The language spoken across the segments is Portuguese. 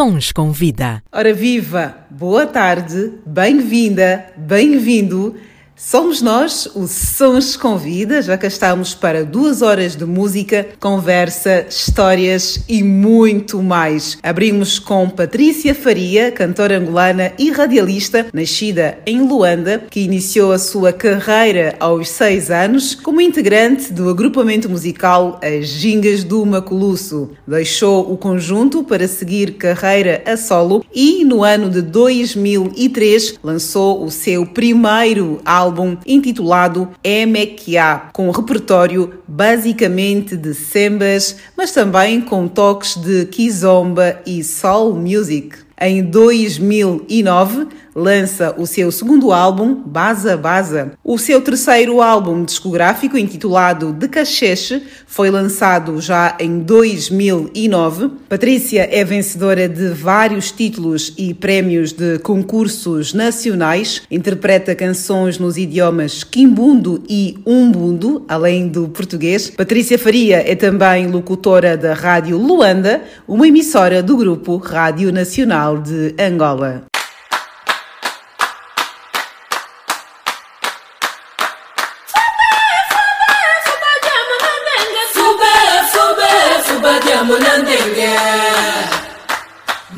Sons com Vida. Ora viva! Boa tarde, bem-vinda, bem-vindo. Somos nós, o Sons Convida, já cá estamos para duas horas de música, conversa, histórias e muito mais. Abrimos com Patrícia Faria, cantora angolana e radialista, nascida em Luanda, que iniciou a sua carreira aos seis anos como integrante do agrupamento musical As Gingas do Maculusso. Deixou o conjunto para seguir carreira a solo e, no ano de 2003, lançou o seu primeiro álbum álbum intitulado Emekia, com um repertório basicamente de sambas, mas também com toques de kizomba e soul music. Em 2009, lança o seu segundo álbum, Baza Baza. O seu terceiro álbum discográfico, intitulado De Cacheche, foi lançado já em 2009. Patrícia é vencedora de vários títulos e prémios de concursos nacionais, interpreta canções nos idiomas Quimbundo e Umbundo, além do português. Patrícia Faria é também locutora da Rádio Luanda, uma emissora do grupo Rádio Nacional de Angola.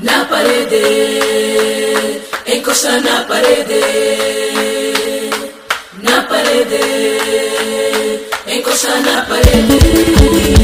na parede encosta na parede na parede encosta na parede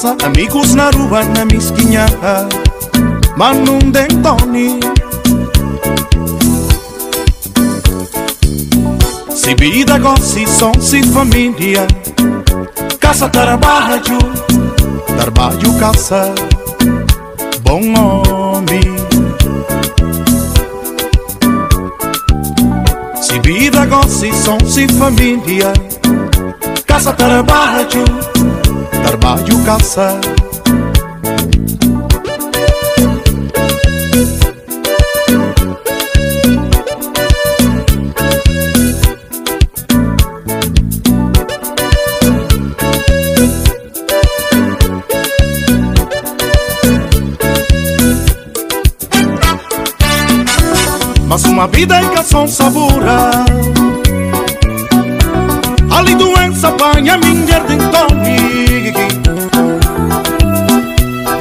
casa, amigos na rua, na mesquinha, mas não dentone. Se vida gosta, som, se família, casa trabalho, trabalho casa, bom homem. Se vida gosta, som, se família, casa trabalho armário calçar. Mas uma vida em caçom sabura Ali doença banha minha de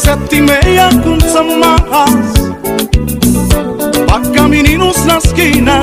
sete e meia com sambas Paca meninos na esquina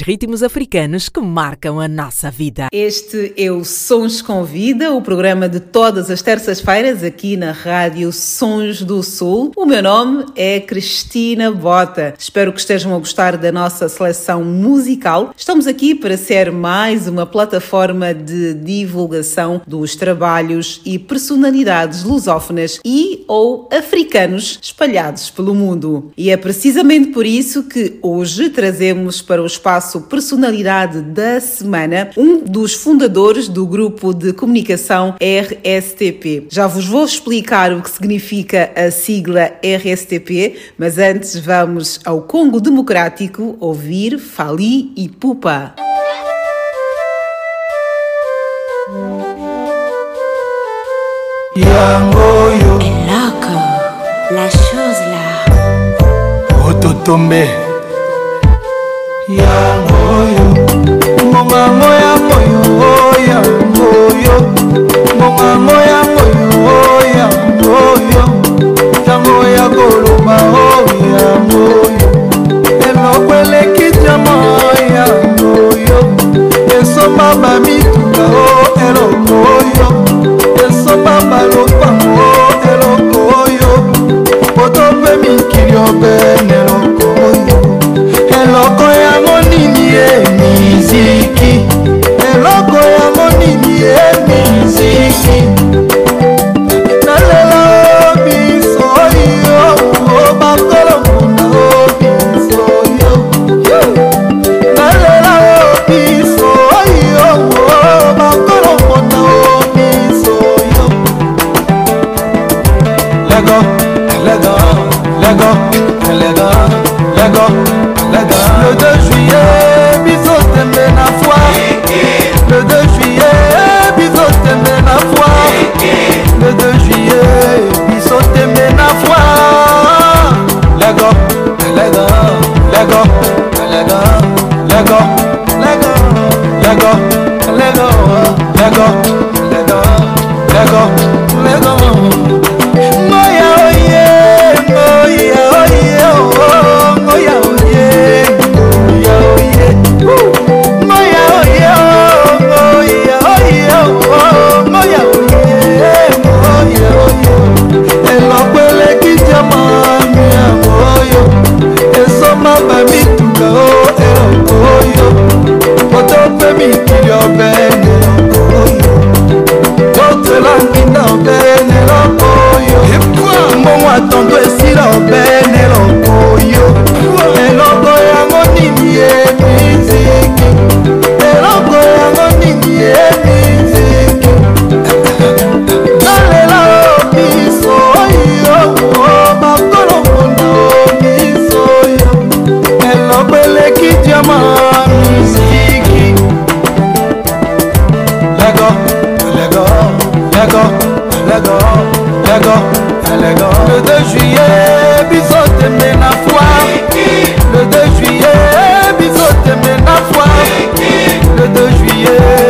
Os ritmos africanos que marcam a nossa vida. Este é o Sons com Vida, o programa de todas as terças-feiras aqui na Rádio Sons do Sul. O meu nome é Cristina Bota. Espero que estejam a gostar da nossa seleção musical. Estamos aqui para ser mais uma plataforma de divulgação dos trabalhos e personalidades lusófonas e ou africanos espalhados pelo mundo. E é precisamente por isso que hoje trazemos para o espaço Personalidade da Semana um dos fundadores do grupo de comunicação RSTP. Já vos vou explicar o que significa a sigla RSTP, mas antes vamos ao Congo Democrático ouvir Fali e Pupa. yangoyo Loco, la chose là. ototombe oyo. Mongango ya moyo oya oyo. Mongango ya moyo oya oyo. Ntango ya koloba oya oyo. Eloko eleki tyama oya oyo. Esomba bamito sin mikili obene okoyo totelaki na obene okoyo mbongo atondo esila obene Le 2 juillet, biso tembe na foire. Le 2 juillet, biso tembe na foire. Le 2 juillet,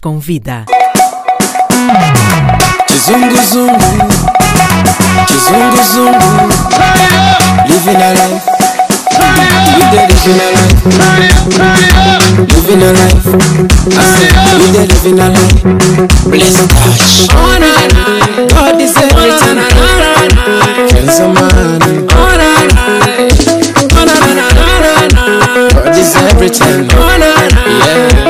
com vida. Kizungu zungu, kizungu zungu, living a life. Living a life, living a life. I living a life. Bless touch. Oh na na, God is everything. Oh na na na, Friends of mine. Oh na na, oh na na na na na. God is everything. Oh na na, yeah.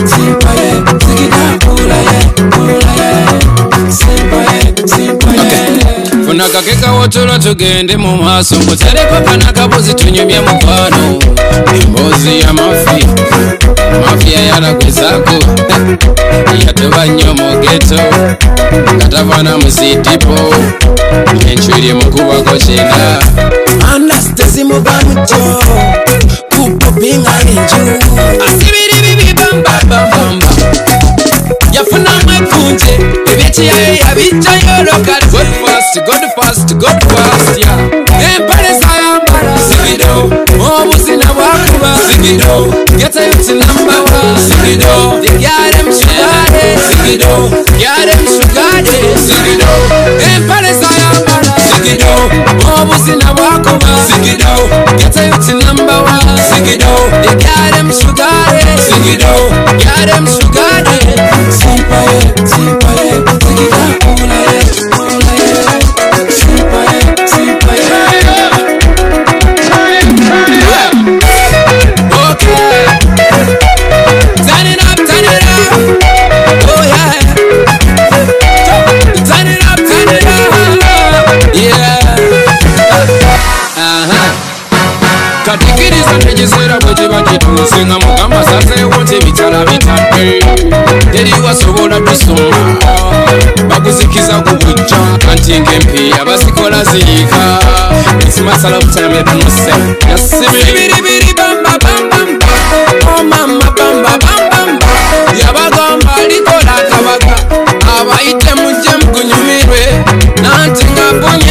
kake kawotola tugende mu maaso mutareko panakabuzi tunyumye mukwano emboozi ya mafiya mafiya yalagwezako yatuba nnyo mugeto ngatavana muzidipo enjwiri mukubako kyenda anastezimubamutyo kupupinga enju asibiribibibambabambamba yafunamu ekunje ebyekiyaye hours to go past, yeah. Oh. Oh, in Paris I am Sigido, almost in oh. a walkover. Sigido, get a hit in number one. Sigido, they got them sugar day. Sigido, got them sugar day. Sigido, in Paris I am Sigido, almost in a walkover. Sigido, get a hit in number one. Sigido, they got them sugar day. Sigido, got them sugar teri wasobola tusoma bakuzikiza ku bujja anti nk'empi abasikola ziyiika ekimasala obutalamira tanuse yasibiribiri bambabambamba omama oh, bambabambamba yabagamba likola kabaka. Abayite mujje mugunyumirwe nanti nga bunye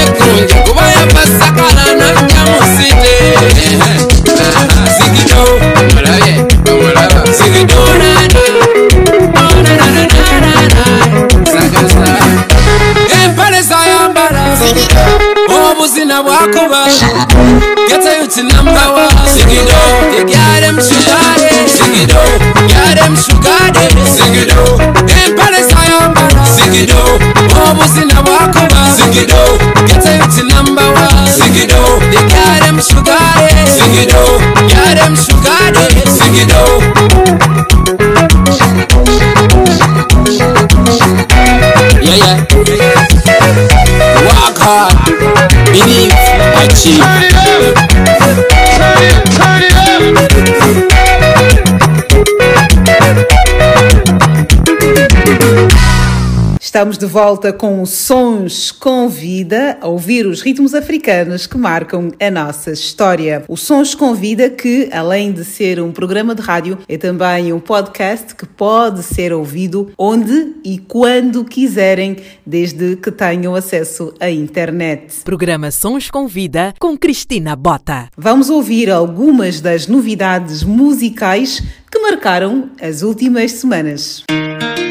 till I'm. Sing it out, they got them sugar day. Sing it out, got them sugar day. Sing it out, them palace I am. Sing it out, almost in a walk over. Sing it out, get them till number one. Sing it out, they got them sugar day. Sing it out, got them sugar day. Sing it out. Estamos de volta com Sons com Vida, a ouvir os ritmos africanos que marcam a nossa história. O Sons com Vida, que além de ser um programa de rádio, é também um podcast que pode ser ouvido onde e quando quiserem, desde que tenham acesso à internet. Programa Sons com Vida com Cristina Bota. Vamos ouvir algumas das novidades musicais que marcaram as últimas semanas. Yogis.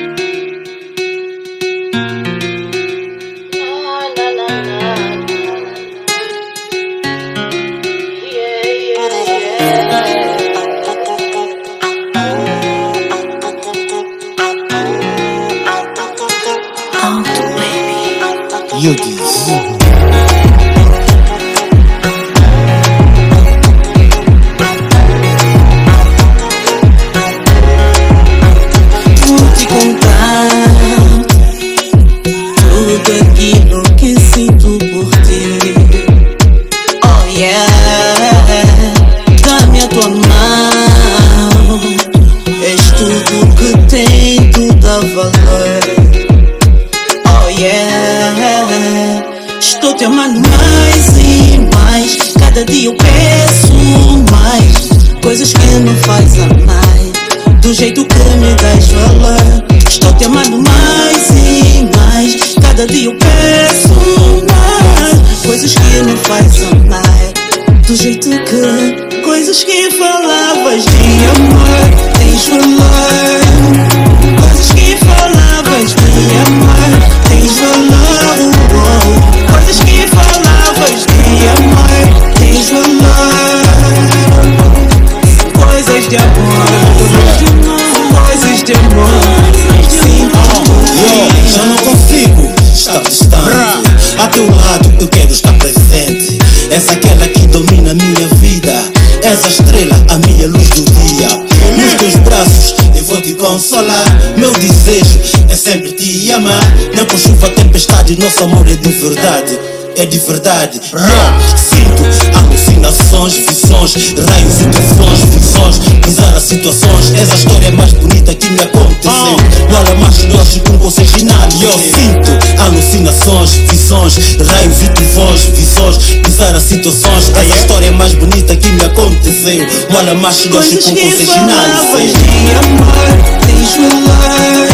Verdade é de verdade. Yo, sinto alucinações, visões, raios e tufões, visões, pisar as situações. És a história mais bonita que me aconteceu. Olha mais nós com vocês finais. Eu sinto alucinações, visões, raios e tufões, visões, pisar as situações. És a história mais bonita que me aconteceu. Olha mais nós Coisas com que vocês falavas finais. de amor Tens valor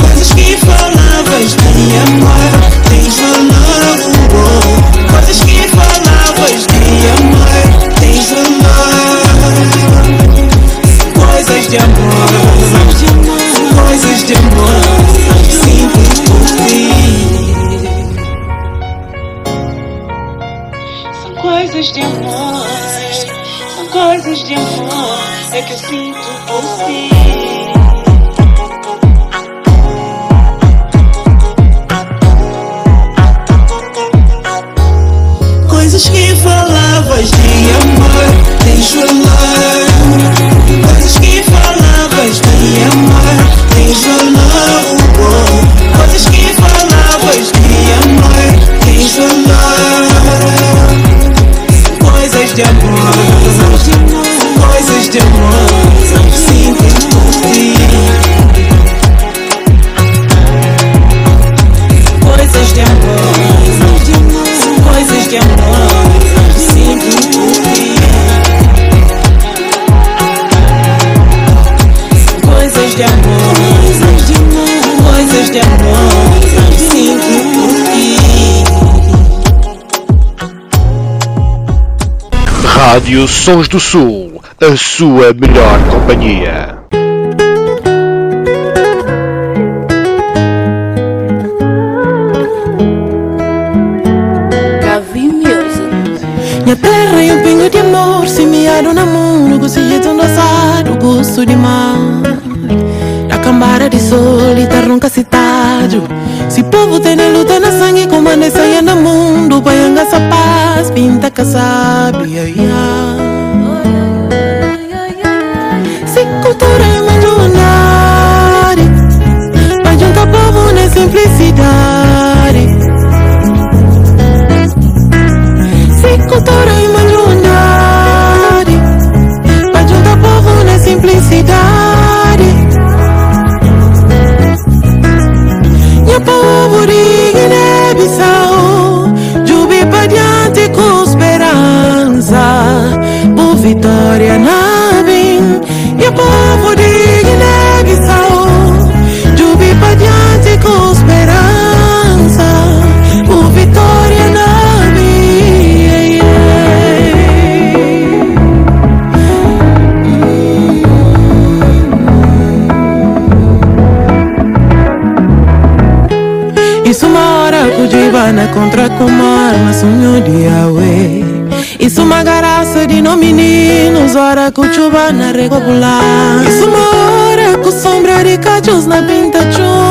Coisas que falavas de amor Tens valor Sons do Sul, a sua melhor companhia. Minha terra é um pingo de amor Semeado na mão, gosto de endossado Gosto de mar Na cambara de sol e tá nunca citado Se povo tem na luta na sangue Comanda saia no mundo Baianga essa paz, pinta que Cujibana contra comar Mas sonho de Yahweh. Isso uma garaça de no meninos Hora Cuchubana regular Isso uma hora com sombra de cachos Na pinta chumbro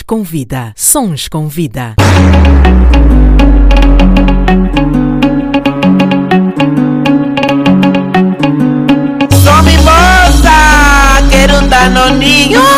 Sons com vida. Sons com vida. Só me moça, quero um danoninho.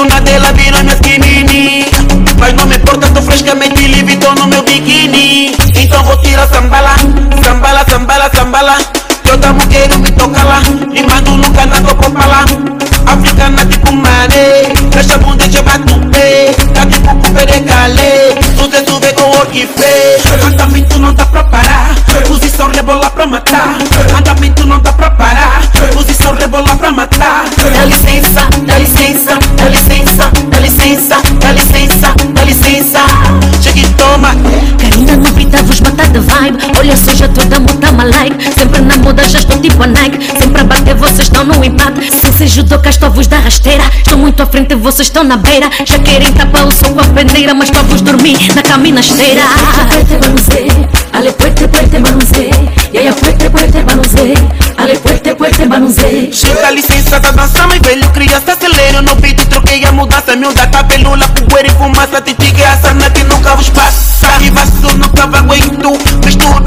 una vibe. Olha só já toda muda uma like Sempre na moda já estou tipo a Nike. Sempre a bater vocês estão no empate. Se se judoca estou vos da rasteira. Estou muito à frente vocês estão na beira. Já querem tapar o sol com a peneira Mas para vos dormir na caminha esteira. Puerte banuzé, ale puerte puerte banuzé E aí puerte puerte banuzé Ale puerte puerte banuzé Chega licença da dança, mas velho criança acelera no beat mudança, miúda, cabelula, poeira e fumaça Titigue a sana que nunca vos passa. E vaso nunca vai aguento Mistura um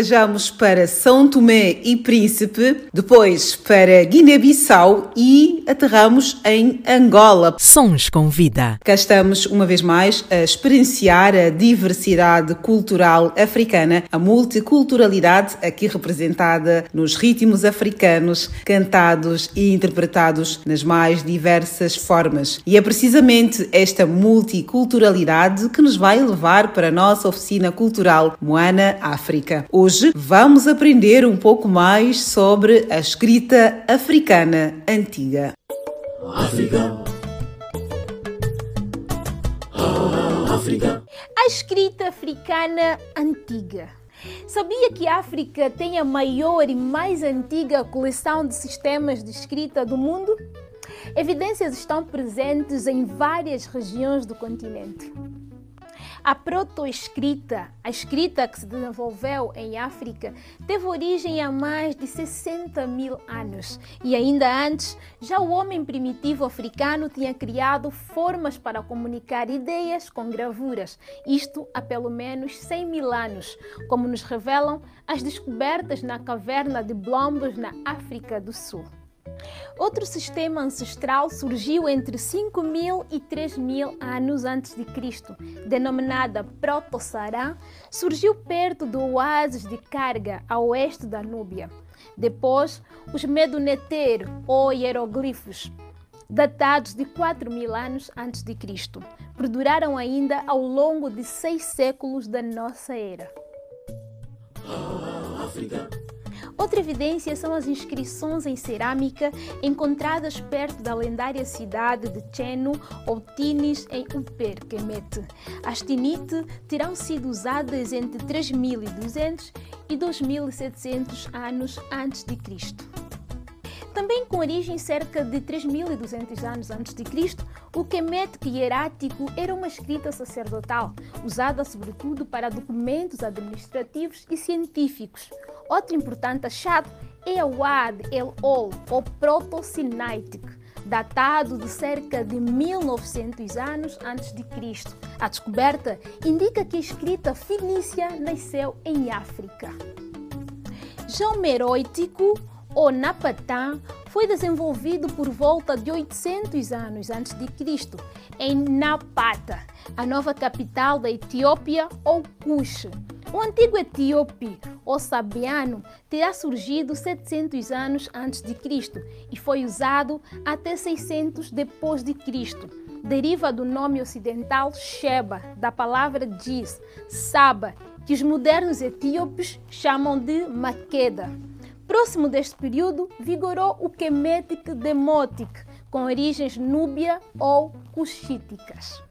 Viajamos para São Tomé e Príncipe, depois para Guiné-Bissau e aterramos em Angola. Sons com vida. Cá estamos uma vez mais a experienciar a diversidade cultural africana, a multiculturalidade aqui representada nos ritmos africanos, cantados e interpretados nas mais diversas formas. E é precisamente esta multiculturalidade que nos vai levar para a nossa oficina cultural Moana África. Hoje vamos aprender um pouco mais sobre a escrita africana antiga. África. África. A escrita africana antiga. Sabia que a África tem a maior e mais antiga coleção de sistemas de escrita do mundo? Evidências estão presentes em várias regiões do continente. A protoescrita, a escrita que se desenvolveu em África, teve origem há mais de 60 mil anos. E ainda antes, já o homem primitivo africano tinha criado formas para comunicar ideias com gravuras, isto há pelo menos 100 mil anos, como nos revelam as descobertas na caverna de Blombos, na África do Sul. Outro sistema ancestral surgiu entre 5.000 e 3.000 anos antes de Cristo, denominada Proto-Sará, surgiu perto do oásis de Carga, a oeste da Núbia. Depois, os Meduneter, ou hieroglifos, datados de 4.000 anos antes de Cristo, perduraram ainda ao longo de seis séculos da nossa era. Outra evidência são as inscrições em cerâmica encontradas perto da lendária cidade de Cheno ou Tinis, em Uper, Kemet. As tinite terão sido usadas entre 3200 e 2700 anos antes de Cristo. Também com origem cerca de 3.200 anos antes de Cristo, o Kemet hierático era uma escrita sacerdotal, usada sobretudo para documentos administrativos e científicos. Outro importante achado é o Ad el-Ol, ou Proto-Sinaitic, datado de cerca de 1900 anos antes de Cristo. A descoberta indica que a escrita fenícia nasceu em África. Já o meroítico ou Napatã foi desenvolvido por volta de 800 anos antes de Cristo em Napata, a nova capital da Etiópia ou Cush. O antigo etíope ou sabiano terá surgido 700 anos antes de Cristo e foi usado até 600 depois de Cristo. Deriva do nome ocidental Sheba, da palavra diz Saba, que os modernos etíopes chamam de Maqueda. Próximo deste período, vigorou o Kemetic Demotic, com origens núbia ou cuxíticas.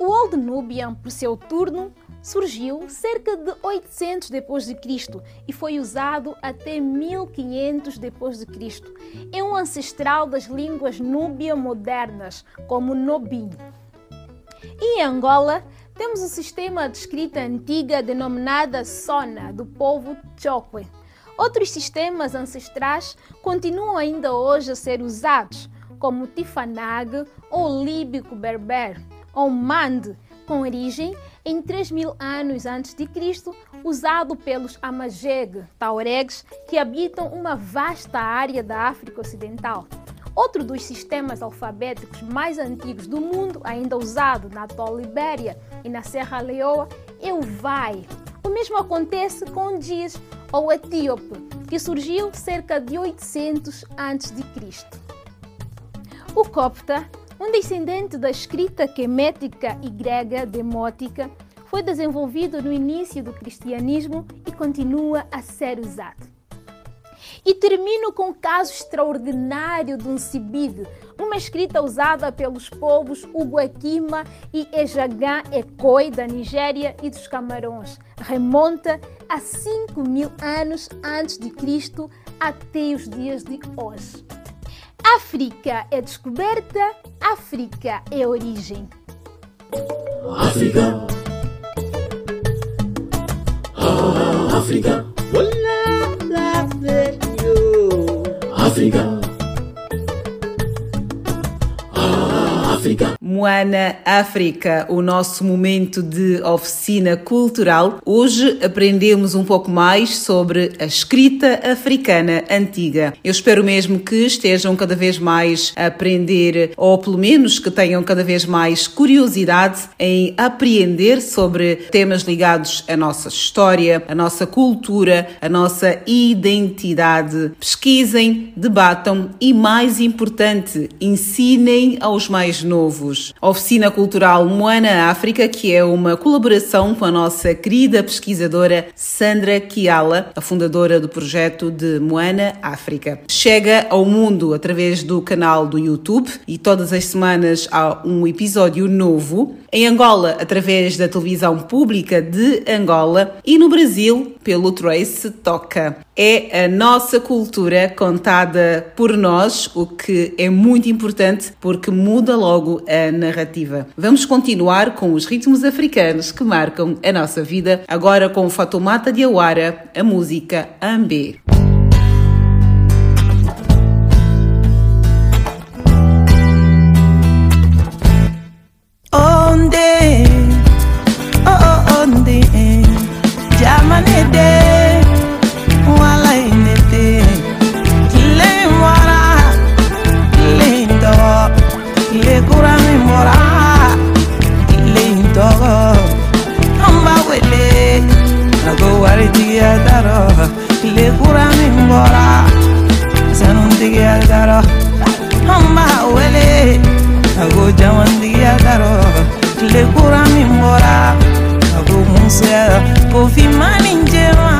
O Old Nubian, por seu turno, surgiu cerca de 800 depois de Cristo e foi usado até 1500 depois de Cristo. É um ancestral das línguas núbia modernas, como Nobim. E em Angola, temos o sistema de escrita antiga denominada Sona, do povo Chokwe. Outros sistemas ancestrais continuam ainda hoje a ser usados, como o Tifanag ou Líbico Berber, ou Mande, com origem em 3000 anos antes de Cristo, usado pelos Amajeg, Tauregs, que habitam uma vasta área da África Ocidental. Outro dos sistemas alfabéticos mais antigos do mundo, ainda usado na atual Libéria e na Serra Leoa, é o Vai. O mesmo acontece com o Diz, ou Etíope, que surgiu cerca de 800 a.C. O Copta, um descendente da escrita quemética e grega demótica, foi desenvolvido no início do cristianismo e continua a ser usado. E termino com o caso extraordinário de um cibide, uma escrita usada pelos povos Uguaquima e Ejagã Ekoi da Nigéria e dos Camarões. Remonta a 5 mil anos antes de Cristo até os dias de hoje. África é descoberta, África é origem. África. Ah, África. África. Ah, África. Moana África, o nosso momento de oficina cultural. Hoje aprendemos um pouco mais sobre a escrita africana antiga. Eu espero mesmo que estejam cada vez mais a aprender, ou pelo menos que tenham cada vez mais curiosidade em apreender sobre temas ligados à nossa história, à nossa cultura, à nossa identidade. Pesquisem, debatam e, mais importante, ensinem aos mais novos. A Oficina Cultural Moana África, que é uma colaboração com a nossa querida pesquisadora Sandra Kiala, a fundadora do projeto de Moana África. Chega ao mundo através do canal do YouTube e todas as semanas há um episódio novo. Em Angola, através da televisão pública de Angola e no Brasil, pelo Trace Toca. É a nossa cultura contada por nós, o que é muito importante porque muda logo a narrativa. Vamos continuar com os ritmos africanos que marcam a nossa vida, agora com Fatoumata Diawara, a música Ambé. Onde, oh oh onde, jamane daro le kura min bɔra sanutigiya daro an b'a wele a ko jamantigiya daro le kura min bɔra a ko musoya ko finma ni jɛma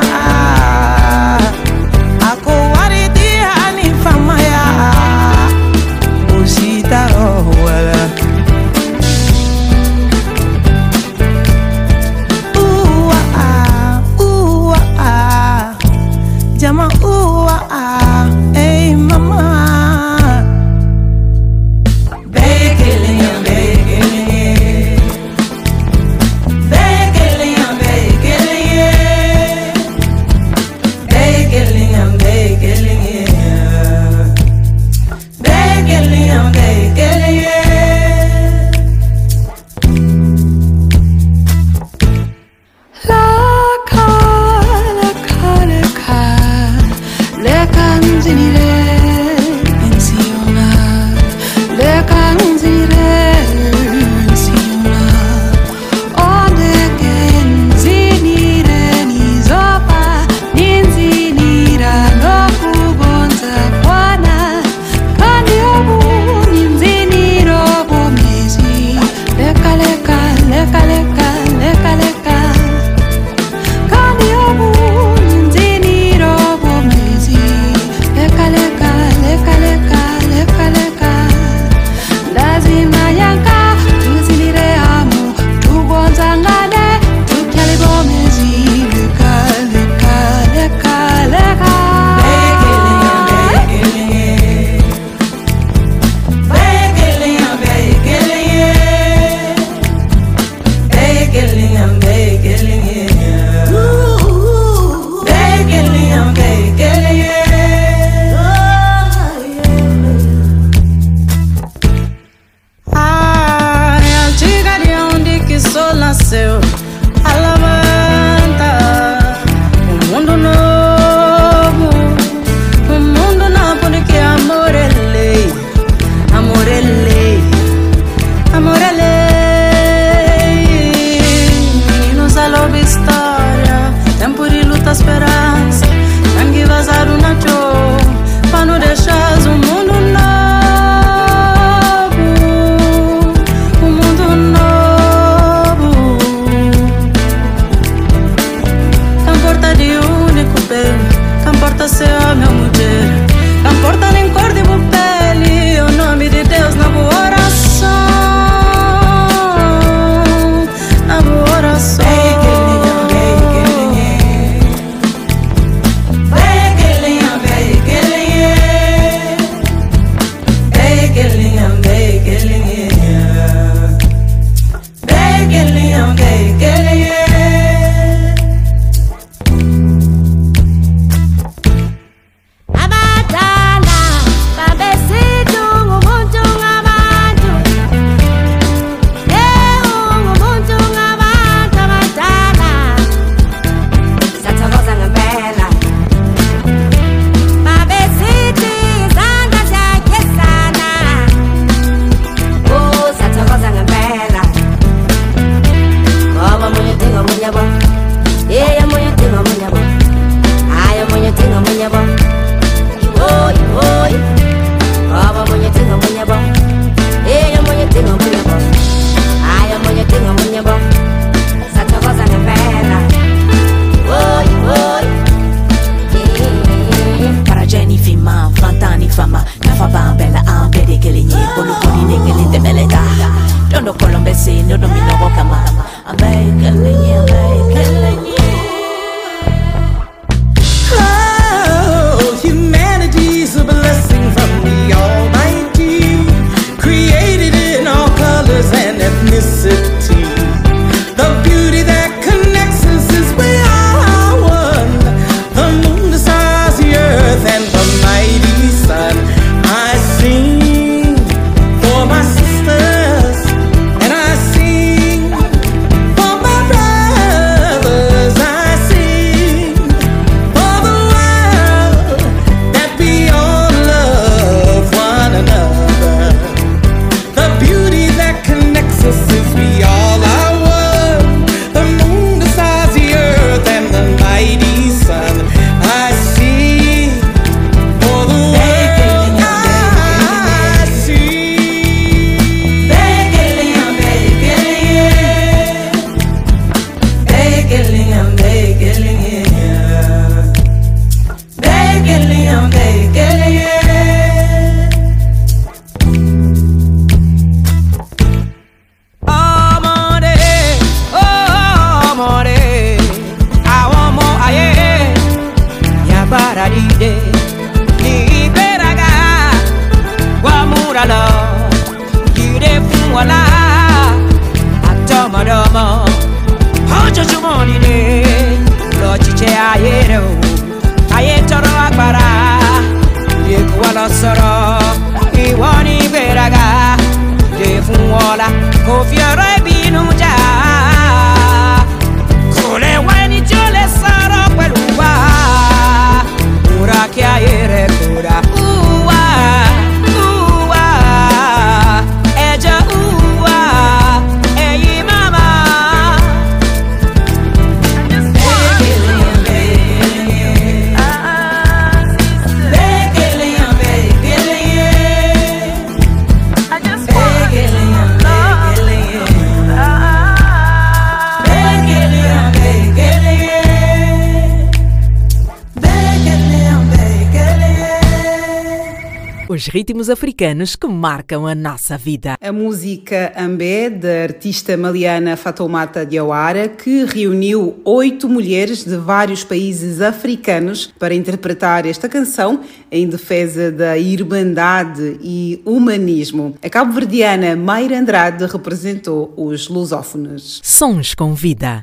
africanos que marcam a nossa vida. A música Ambé, da artista maliana Fatoumata Diawara, que reuniu oito mulheres de vários países africanos para interpretar esta canção em defesa da irmandade e humanismo. A cabo-verdiana Mayra Andrade representou os lusófonos. Sons com vida.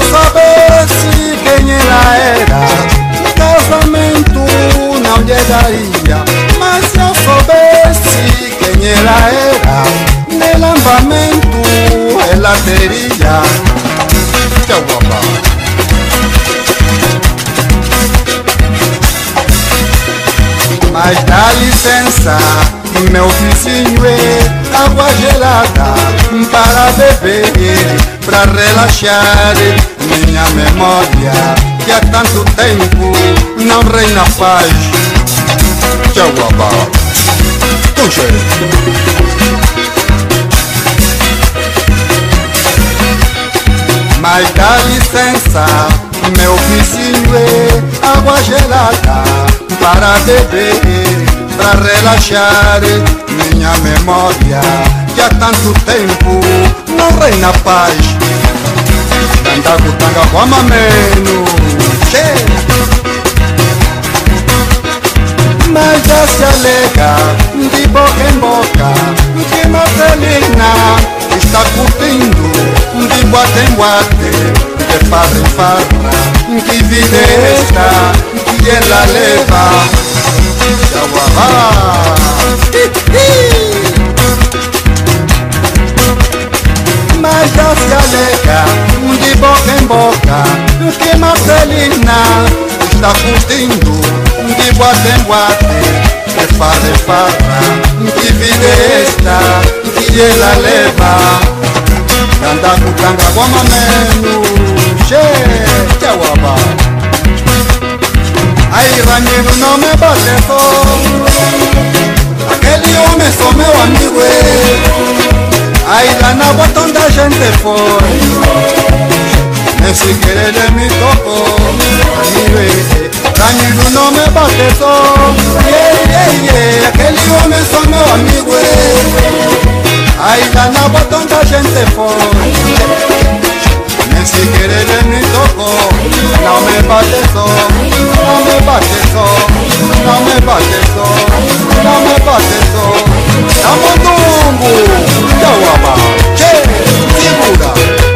Se eu soubesse quem ela era, casamento não lhe daria. Mas se eu soubesse quem ela era, no lambamento ela teria. Tchau, babá. Mas dá licença, meu vizinho é água gelada para beber, para relaxar minha memória que há tanto tempo não reina paz. Tchau, babá. Puxa Mas dá licença, meu vizinho é água gelada para beber, para relaxar minha memória que há tanto tempo não reina paz. Tanta kutanga kwa mameno, che. Mas já se alega de boca em boca que Marcelina está curtindo de boate em boate, de farra em farra. Que vida é esta que ela leva? Tchau, Já se alega de boca em boca que Marcelina está curtindo de boate em boate, de farra em farra. Que vida é esta que ela leva? Canta kutanga kwa mamenu, che, tchauaba. Aí Ramiro não me bate só Aquele homem só meu amigo é Aí lá na bota onde a gente foi Nesse querer ele me tocou é Ramiro não me só yeah, yeah, yeah. Aquele homem só meu amigo Aí lá na bota gente foi Nesse querer ele me tocou Não me bate só Não me bate só Não me bate só Não me bate só Dá mondongo Tchauaba Che Segura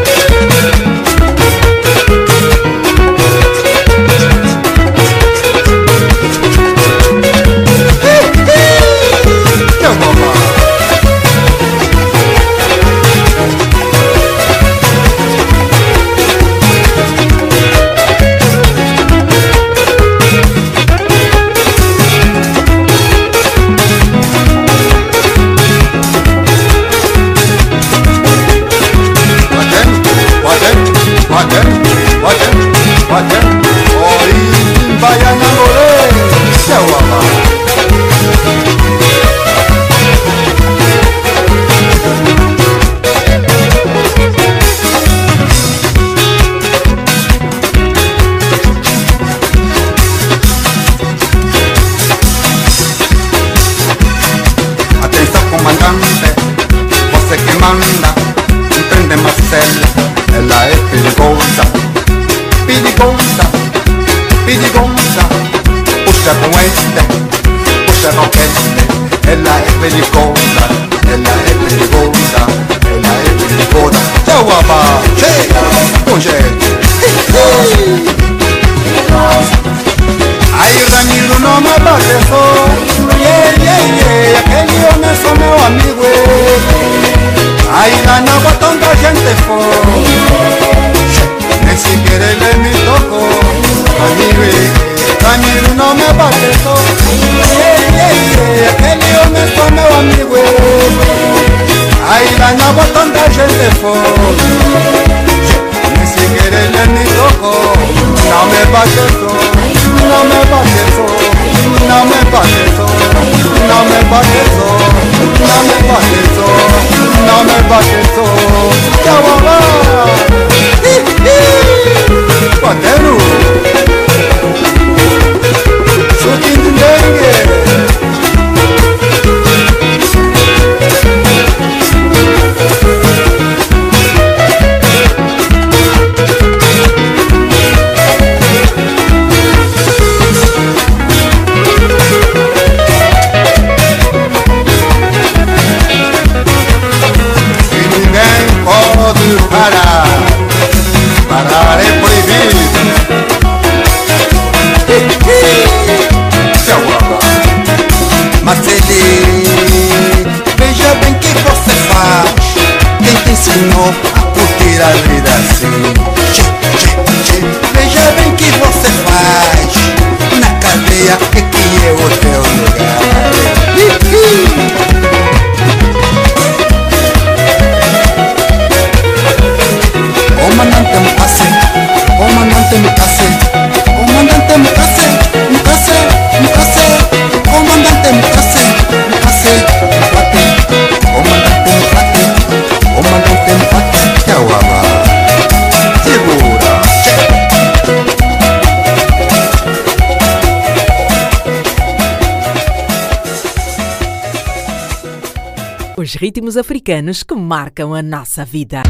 ritmos africanos que marcam a nossa vida.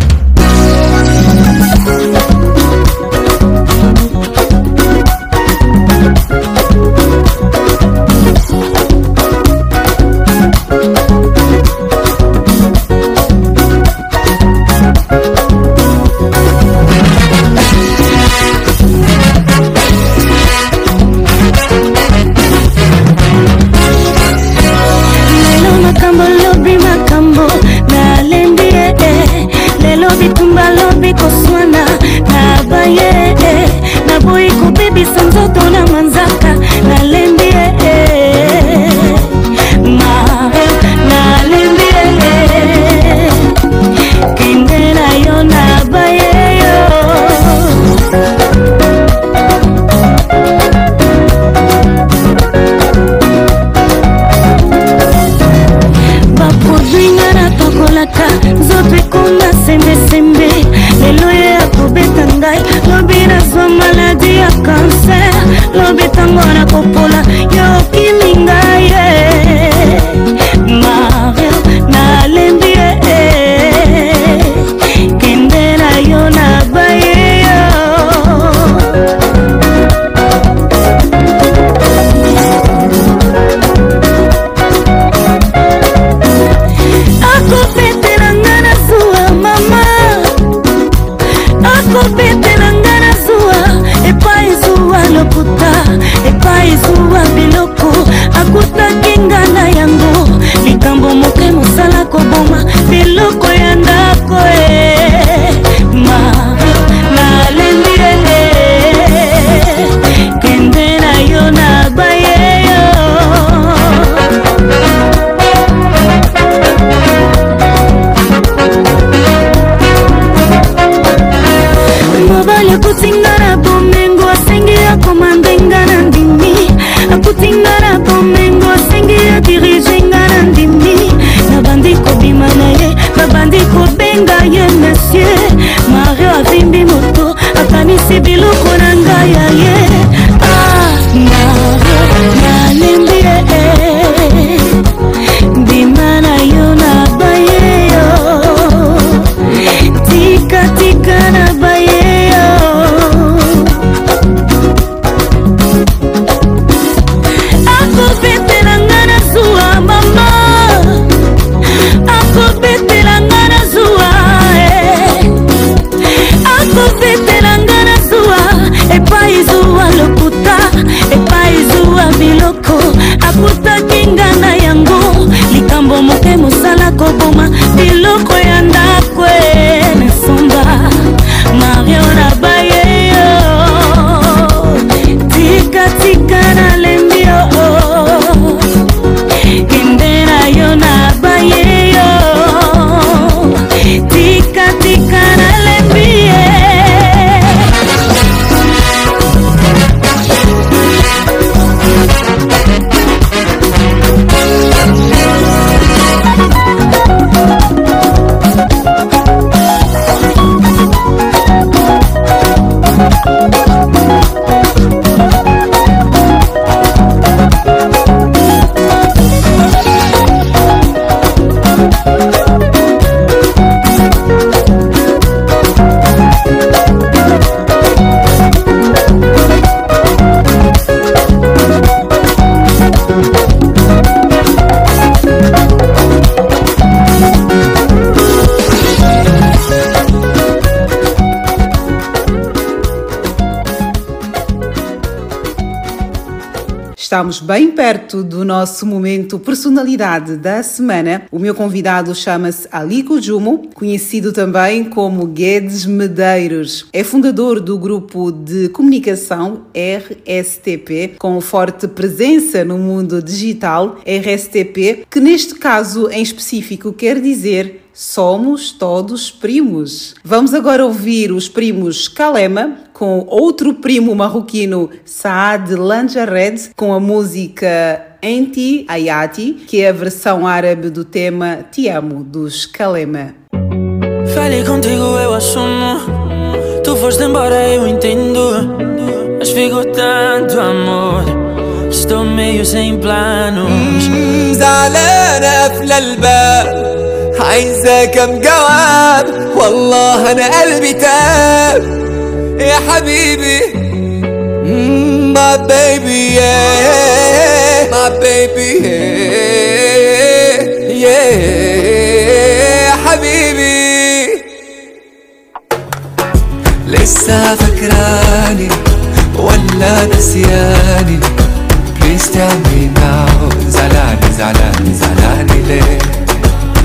Estamos bem perto do nosso momento personalidade da semana. O meu convidado chama-se Aliko Jumo, conhecido também como Guedes Medeiros. É fundador do grupo de comunicação RSTP, com forte presença no mundo digital, RSTP, que neste caso em específico quer dizer Somos todos primos. Vamos agora ouvir os primos Kalema com outro primo marroquino Saad Lanjared com a música Enti Ayati, que é a versão árabe do tema Te Amo dos Kalema. Falei contigo, eu assumo. Tu foste embora, eu entendo. Mas ficou tanto amor. Estou meio sem planos. زعلانة في الباب عايزة كم جواب؟ والله أنا قلبي تاب. يا حبيبي. My baby, yeah. My baby, yeah. Yeah حبيبي. لسه فاكراني ولا نسياني؟ Please tell me now. زعلاني زعلاني زعلاني ليه؟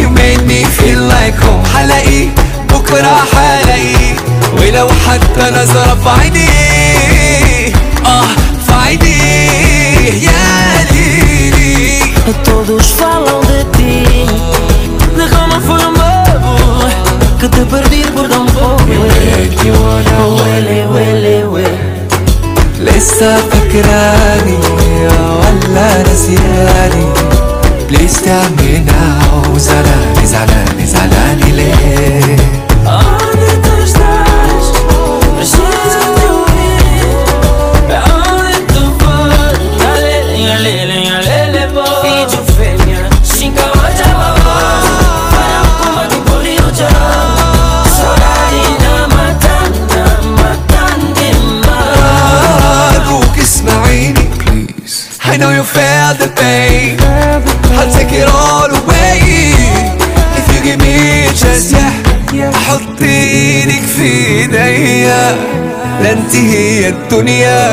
You made me feel like home حلاقيه بكرة حلاقيه ولو حتى نظرة في عينيه آه في عينيه يا ليلي Todos falam de ti De como foi um bobo Que te perdi por tão pouco Huele, huele, huele لسه فاكراني ولا نسياني Please tell me now, Zalani, Zalani, Zalani, Zalani, أنت هي الدنيا.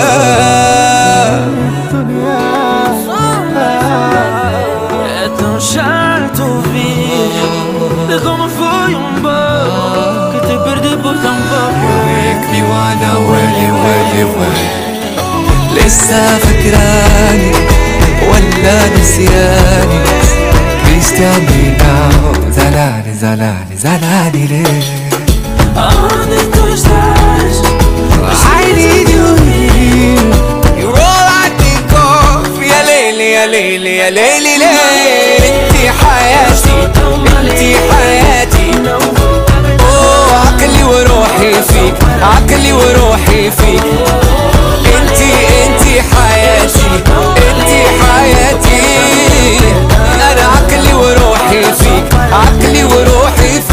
شعلت فيك لغم ينبار كنت برد بور تنبار ويكلي وأنا ويلي ويلي ويلي. لسه فكراني ولا نسياني. Please tell me now زلاني ليه؟ يا ليلي يا ليلي ليه انتي حياتي انتي حياتي. أوه عقلي وروحي فيك عقلي وروحي فيك. انتي انتي حياتي انتي حياتي. أنا عقلي وروحي فيك عقلي وروحي فيك.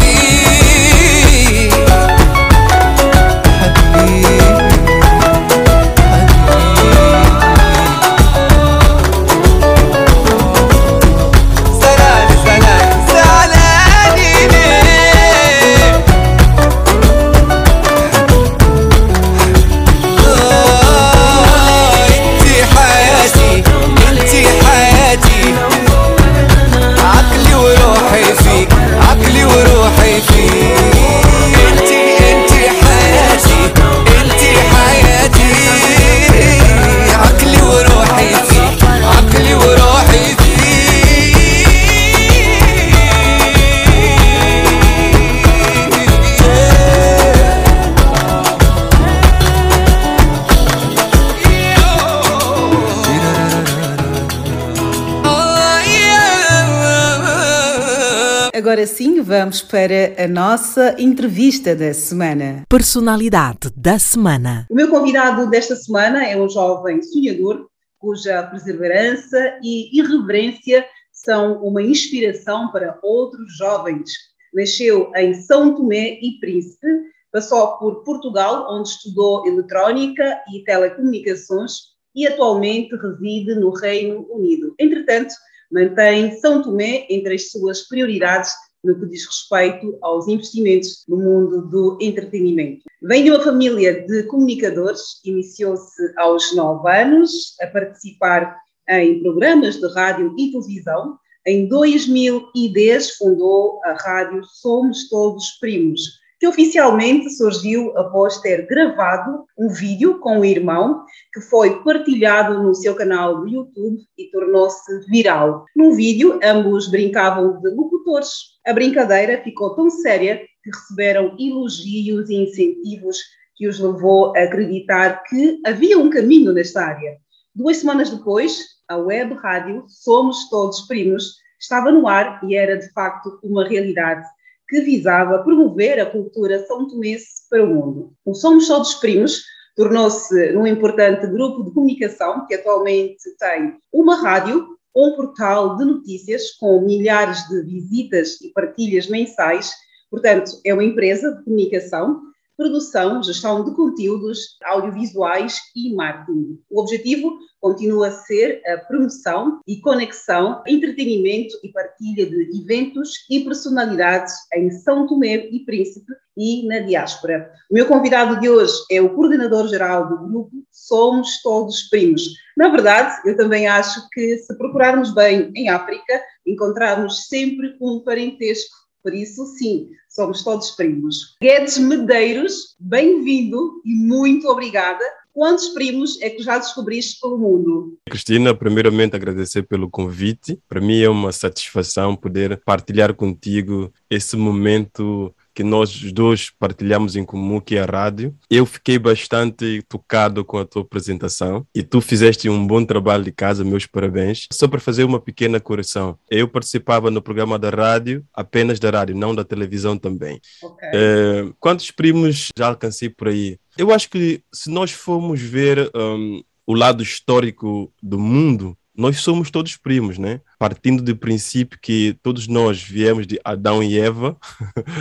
Vamos para a nossa entrevista da semana. Personalidade da semana. O meu convidado desta semana é um jovem sonhador cuja perseverança e irreverência são uma inspiração para outros jovens. Nasceu em São Tomé e Príncipe, passou por Portugal, onde estudou eletrónica e telecomunicações e atualmente reside no Reino Unido. Entretanto, mantém São Tomé entre as suas prioridades no que diz respeito aos investimentos no mundo do entretenimento. Vem de uma família de comunicadores, iniciou-se aos nove anos a participar em programas de rádio e televisão. Em 2010 fundou a rádio Somos Todos Primos, que oficialmente surgiu após ter gravado um vídeo com o irmão, que foi partilhado no seu canal do YouTube e tornou-se viral. No vídeo, ambos brincavam de locutores. A brincadeira ficou tão séria que receberam elogios e incentivos que os levou a acreditar que havia um caminho nesta área. Duas semanas depois, a web rádio Somos Todos Primos estava no ar e era de facto uma realidade que visava promover a cultura são tomense para o mundo. O Somos Todos Primos tornou-se num importante grupo de comunicação que atualmente tem uma rádio, um portal de notícias com milhares de visitas e partilhas mensais. Portanto, é uma empresa de comunicação, produção, gestão de conteúdos audiovisuais e marketing. O objetivo continua a ser a promoção e conexão, entretenimento e partilha de eventos e personalidades em São Tomé e Príncipe e na diáspora. O meu convidado de hoje é o coordenador-geral do grupo Somos Todos Primos. Na verdade, eu também acho que se procurarmos bem em África, encontrarmos sempre um parentesco. Por isso, sim, somos todos primos. Guedes Medeiros, bem-vindo e muito obrigada Quantos primos é que já descobriste pelo mundo? Cristina, primeiramente agradecer pelo convite. Para mim é uma satisfação poder partilhar contigo esse momento que nós dois partilhamos em comum, que é a rádio. Eu fiquei bastante tocado com a tua apresentação e tu fizeste um bom trabalho de casa, meus parabéns. Só para fazer uma pequena correção, eu participava no programa da rádio, apenas da rádio, não da televisão também. Okay. É, quantos primos já alcancei por aí? Eu acho que se nós formos ver um, o lado histórico do mundo, nós somos todos primos, né? Partindo do princípio que todos nós viemos de Adão e Eva,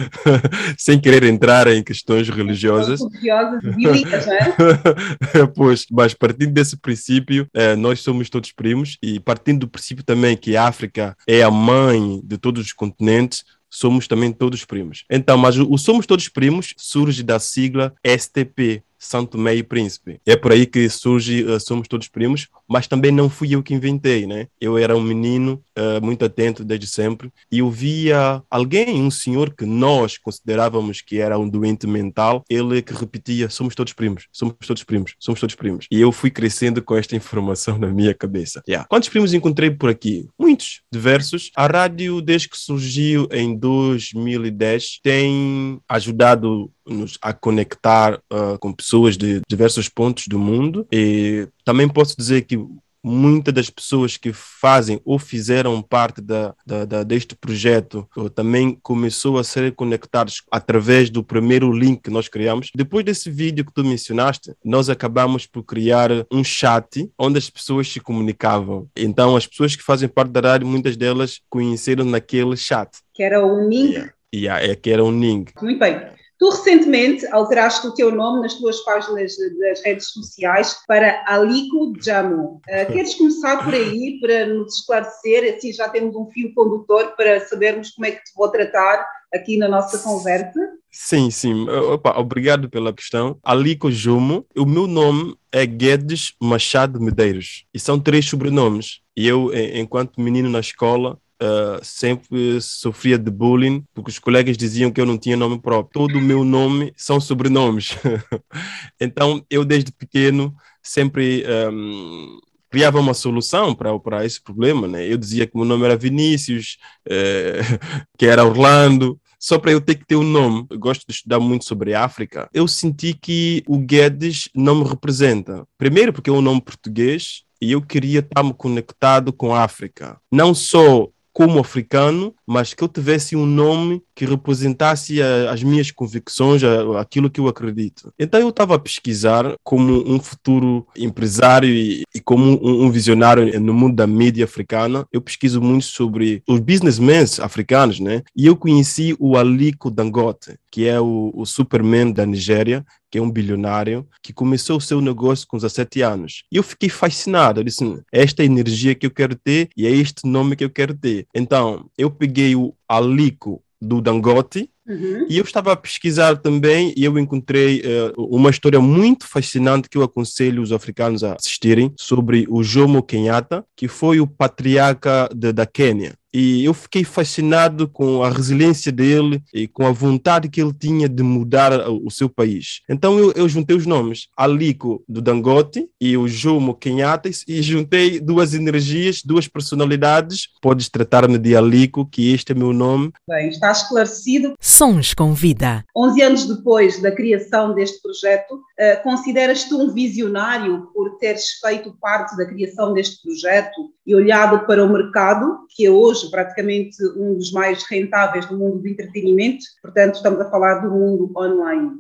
sem querer entrar em questões religiosas. Religiosas, bíblicas, né? pois, mas partindo desse princípio, é, nós somos todos primos e partindo do princípio também que a África é a mãe de todos os continentes, somos também todos primos. Então, mas o Somos Todos Primos surge da sigla STP, Santo Meio Príncipe. É por aí que surge uh, Somos Todos Primos, mas também não fui eu que inventei, né? Eu era um menino uh, muito atento desde sempre e eu via alguém, um senhor que nós considerávamos que era um doente mental, ele que repetia: Somos todos primos, somos todos primos, somos todos primos. E eu fui crescendo com esta informação na minha cabeça. Yeah. Quantos primos encontrei por aqui? Muitos, diversos. A rádio, desde que surgiu em 2010, tem ajudado nos a conectar uh, com pessoas de diversos pontos do mundo e também posso dizer que muitas das pessoas que fazem ou fizeram parte da, da, da, deste projeto também começou a ser conectados através do primeiro link que nós criamos. Depois desse vídeo que tu mencionaste, nós acabamos por criar um chat onde as pessoas se comunicavam. Então, as pessoas que fazem parte da rádio, muitas delas conheceram naquele chat. Que era o Ning. Yeah. Yeah, é que era um Ning. Muito bem. Tu recentemente alteraste o teu nome nas tuas páginas das redes sociais para Aliko Jamu. Uh, queres começar por aí para nos esclarecer? Assim já temos um fio condutor para sabermos como é que te vou tratar aqui na nossa conversa. Sim, sim. Opa, obrigado pela questão. Aliko Jumo. O meu nome é Guedes Machado Medeiros. E são três sobrenomes. E eu, enquanto menino na escola, uh, sempre sofria de bullying, porque os colegas diziam que eu não tinha nome próprio. Todo o meu nome são sobrenomes. então, eu desde pequeno sempre um, criava uma solução para esse problema. Né? Eu dizia que meu nome era Vinícius, uh, que era Orlando, só para eu ter que ter um nome. Eu gosto de estudar muito sobre a África. Eu senti que o Guedes não me representa. Primeiro, porque é um nome português e eu queria estar-me conectado com a África. Não só como africano, mas que eu tivesse um nome que representasse a, as minhas convicções, a, aquilo que eu acredito. Então eu estava a pesquisar como um futuro empresário e, e como um, um, visionário no mundo da mídia africana. Eu pesquiso muito sobre os businessmen africanos, né? E eu conheci o Aliko Dangote, que é o, o Superman da Nigéria, que é um bilionário, que começou o seu negócio com 17 anos. E eu fiquei fascinado. Eu disse: esta é a energia que eu quero ter e é este nome que eu quero ter. Então, eu peguei o Aliko do Dangote, Uhum. E eu estava a pesquisar também e eu encontrei uh, uma história muito fascinante que eu aconselho os africanos a assistirem sobre o Jomo Kenyatta, que foi o patriarca de, da Quênia. E eu fiquei fascinado com a resiliência dele e com a vontade que ele tinha de mudar o seu país. Então eu, eu juntei os nomes, Aliko do Dangote e o Jomo Kenyatta, e juntei duas energias, duas personalidades. Podes tratar-me de Aliko, que este é meu nome. Bem, está esclarecido. Sons com vida. 11 anos depois da criação deste projeto, uh, consideras-te um visionário por teres feito parte da criação deste projeto e olhado para o mercado, que é hoje praticamente um dos mais rentáveis do mundo do entretenimento, portanto, estamos a falar do mundo online.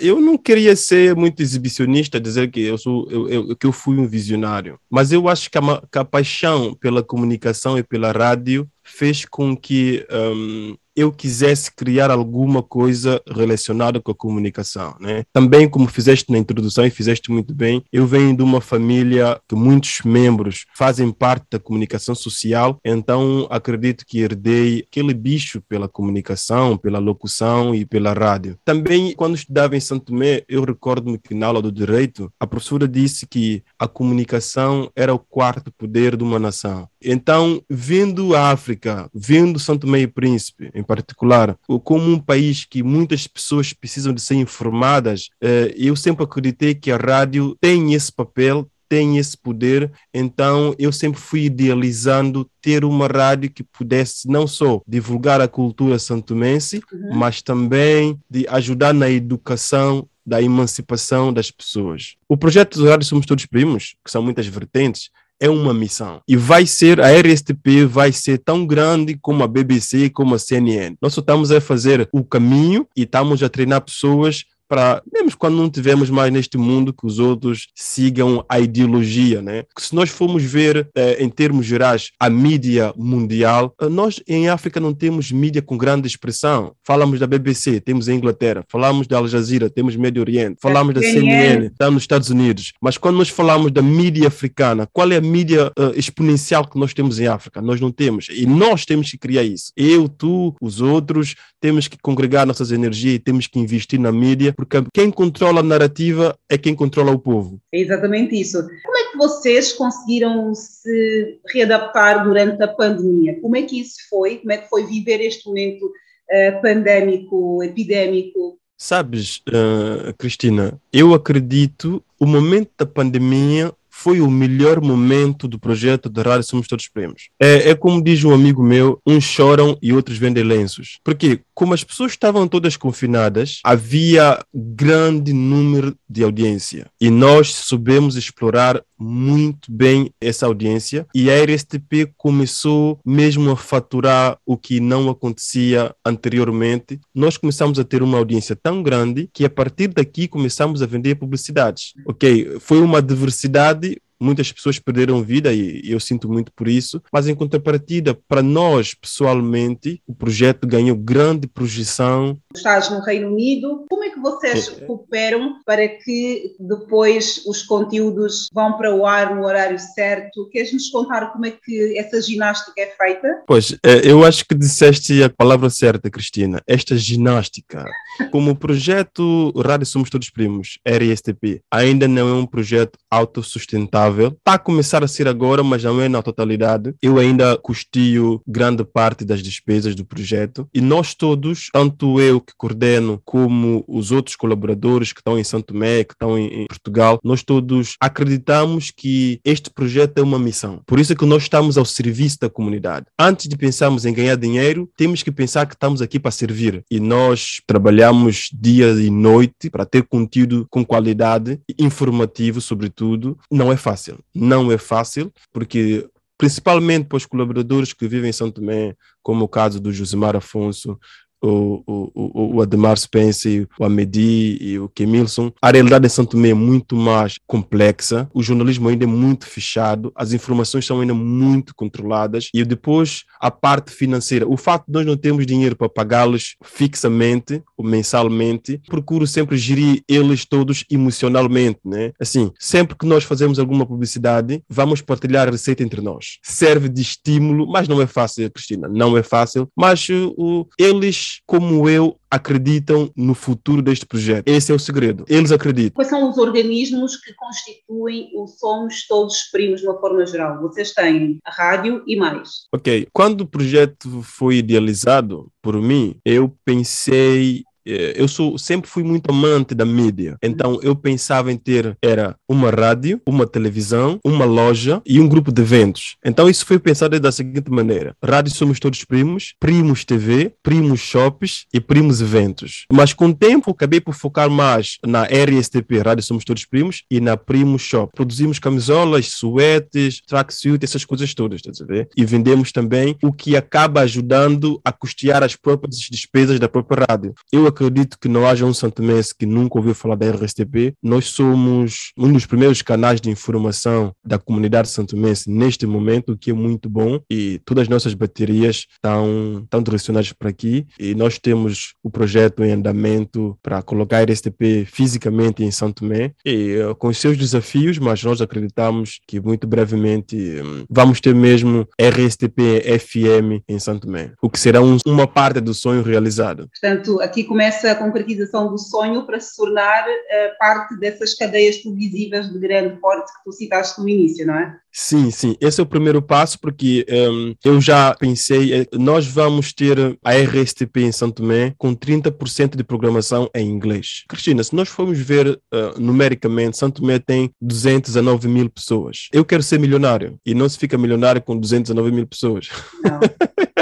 eu não queria ser muito exibicionista, dizer que eu, sou, eu, eu, que eu fui um visionário, mas eu acho que a, que a paixão pela comunicação e pela rádio fez com que um, eu quisesse criar alguma coisa relacionada com a comunicação, né? Também, como fizeste na introdução e fizeste muito bem, eu venho de uma família que muitos membros fazem parte da comunicação social, então acredito que herdei aquele bicho pela comunicação, pela locução e pela rádio. Também, quando estudava em Santo Tomé, eu recordo-me que na aula do direito, a professora disse que a comunicação era o quarto poder de uma nação. Então, vindo a África, vindo Santo Tomé e Príncipe, em particular, como um país que muitas pessoas precisam de ser informadas, eh, eu sempre acreditei que a rádio tem esse papel, tem esse poder, então eu sempre fui idealizando ter uma rádio que pudesse não só divulgar a cultura santomense, uhum. mas também de ajudar na educação da emancipação das pessoas. O projeto do Rádio Somos Todos Primos, que são muitas vertentes, é uma missão. E vai ser, a RSTP vai ser tão grande como a BBC, como a CNN. Nós só estamos a fazer o caminho e estamos a treinar pessoas para, mesmo quando não tivermos mais neste mundo, que os outros sigam a ideologia, né? Porque se nós formos ver, eh, em termos gerais, a mídia mundial, eh, nós em África não temos mídia com grande expressão. Falamos da BBC, temos a Inglaterra. Falamos da Al Jazeera, temos Médio Oriente. Falamos da CNN, está nos Estados Unidos. Mas quando nós falamos da mídia africana, qual é a mídia uh, exponencial que nós temos em África? Nós não temos. E nós temos que criar isso. Eu, tu, os outros, temos que congregar nossas energias e temos que investir na mídia porque quem controla a narrativa é quem controla o povo. É exatamente isso. Como é que vocês conseguiram se readaptar durante a pandemia? Como é que isso foi? Como é que foi viver este momento uh, pandémico, epidémico? Sabes, uh, Cristina, eu acredito o momento da pandemia foi o melhor momento do projeto de Rádio Somos Todos Prêmios. É, é como diz um amigo meu, uns choram e outros vendem lenços. Porque como as pessoas estavam todas confinadas, havia grande número de audiência. E nós soubemos explorar muito bem essa audiência e a RSTP começou mesmo a faturar o que não acontecia anteriormente. Nós começamos a ter uma audiência tão grande que a partir daqui começamos a vender publicidades. Ok, foi uma diversidade muitas pessoas perderam vida e eu sinto muito por isso, mas em contrapartida, para nós pessoalmente, o projeto ganhou grande projeção. Estás no Reino Unido, como é que vocês é. cooperam para que depois os conteúdos vão para o ar no horário certo? Queres nos contar como é que essa ginástica é feita? Pois, é, eu acho que disseste a palavra certa, Cristina, esta ginástica. Como o projeto Rádio Somos Todos Primos, RSTP, ainda não é um projeto autossustentável Está a começar a ser agora, mas não é na totalidade. Eu ainda custio grande parte das despesas do projeto e nós todos, tanto eu que coordeno como os outros colaboradores que estão em Santo Tomé, que estão em, Portugal, nós todos acreditamos que este projeto é uma missão. Por isso é que nós estamos ao serviço da comunidade. Antes de pensarmos em ganhar dinheiro, temos que pensar que estamos aqui para servir. E nós trabalhamos dia e noite para ter conteúdo com qualidade, informativo, sobretudo. Não é fácil fácil. Não é fácil, porque principalmente para os colaboradores que vivem em São Tomé, como o caso do Josimar Afonso, o, o, o, o Ademar Spence, o Amedi e o Kemilson. A realidade em São Tomé é muito mais complexa, o jornalismo ainda é muito fechado, as informações são ainda muito controladas e depois a parte financeira. O facto de nós não termos dinheiro para pagá-los fixamente ou mensalmente, procuro sempre gerir eles todos emocionalmente, né? Assim, sempre que nós fazemos alguma publicidade, vamos partilhar a receita entre nós. Serve de estímulo, mas não é fácil, Cristina, não é fácil, mas uh, eles como eu, acreditam no futuro deste projeto. Esse é o segredo. Eles acreditam. Quais são os organismos que constituem o Somos Todos Primos de uma forma geral? Vocês têm a rádio e mais. Ok. Quando o projeto foi idealizado por mim, eu pensei eu sou, sempre fui muito amante da mídia. Então eu pensava em ter era uma rádio, uma televisão, uma loja e um grupo de eventos. Então isso foi pensado da seguinte maneira: rádio somos todos primos, primos TV, primos shops e primos eventos. Mas com o tempo acabei por focar mais na RSTP, rádio somos todos primos, e na Primo Shop. Produzimos camisolas, suetes, tracksuit, essas coisas todas, a ver? E vendemos também o que acaba ajudando a custear as próprias despesas da própria rádio. Eu acredito que não haja um santomense que nunca ouviu falar da RSTP. Nós somos um dos primeiros canais de informação da comunidade santomense neste momento, o que é muito bom. E todas as nossas baterias estão, estão direcionadas para aqui. E nós temos o projeto em andamento para colocar a RSTP fisicamente em São Tomé. E uh, com os seus desafios, mas nós acreditamos que muito brevemente um, vamos ter mesmo RSTP FM em São Tomé, o que será um, uma parte do sonho realizado. Portanto, aqui começa a concretização do sonho para se tornar uh, parte dessas cadeias televisivas de grande porte que tu citaste no início, não é? Sim, sim. Esse é o primeiro passo, porque um, eu já pensei, eh, nós vamos ter a RSTP em São Tomé com 30% de programação em inglês. Cristina, se nós formos ver uh, numericamente, São Tomé tem 219 mil pessoas. Eu quero ser milionário e não se fica milionário com 219 mil pessoas. Não.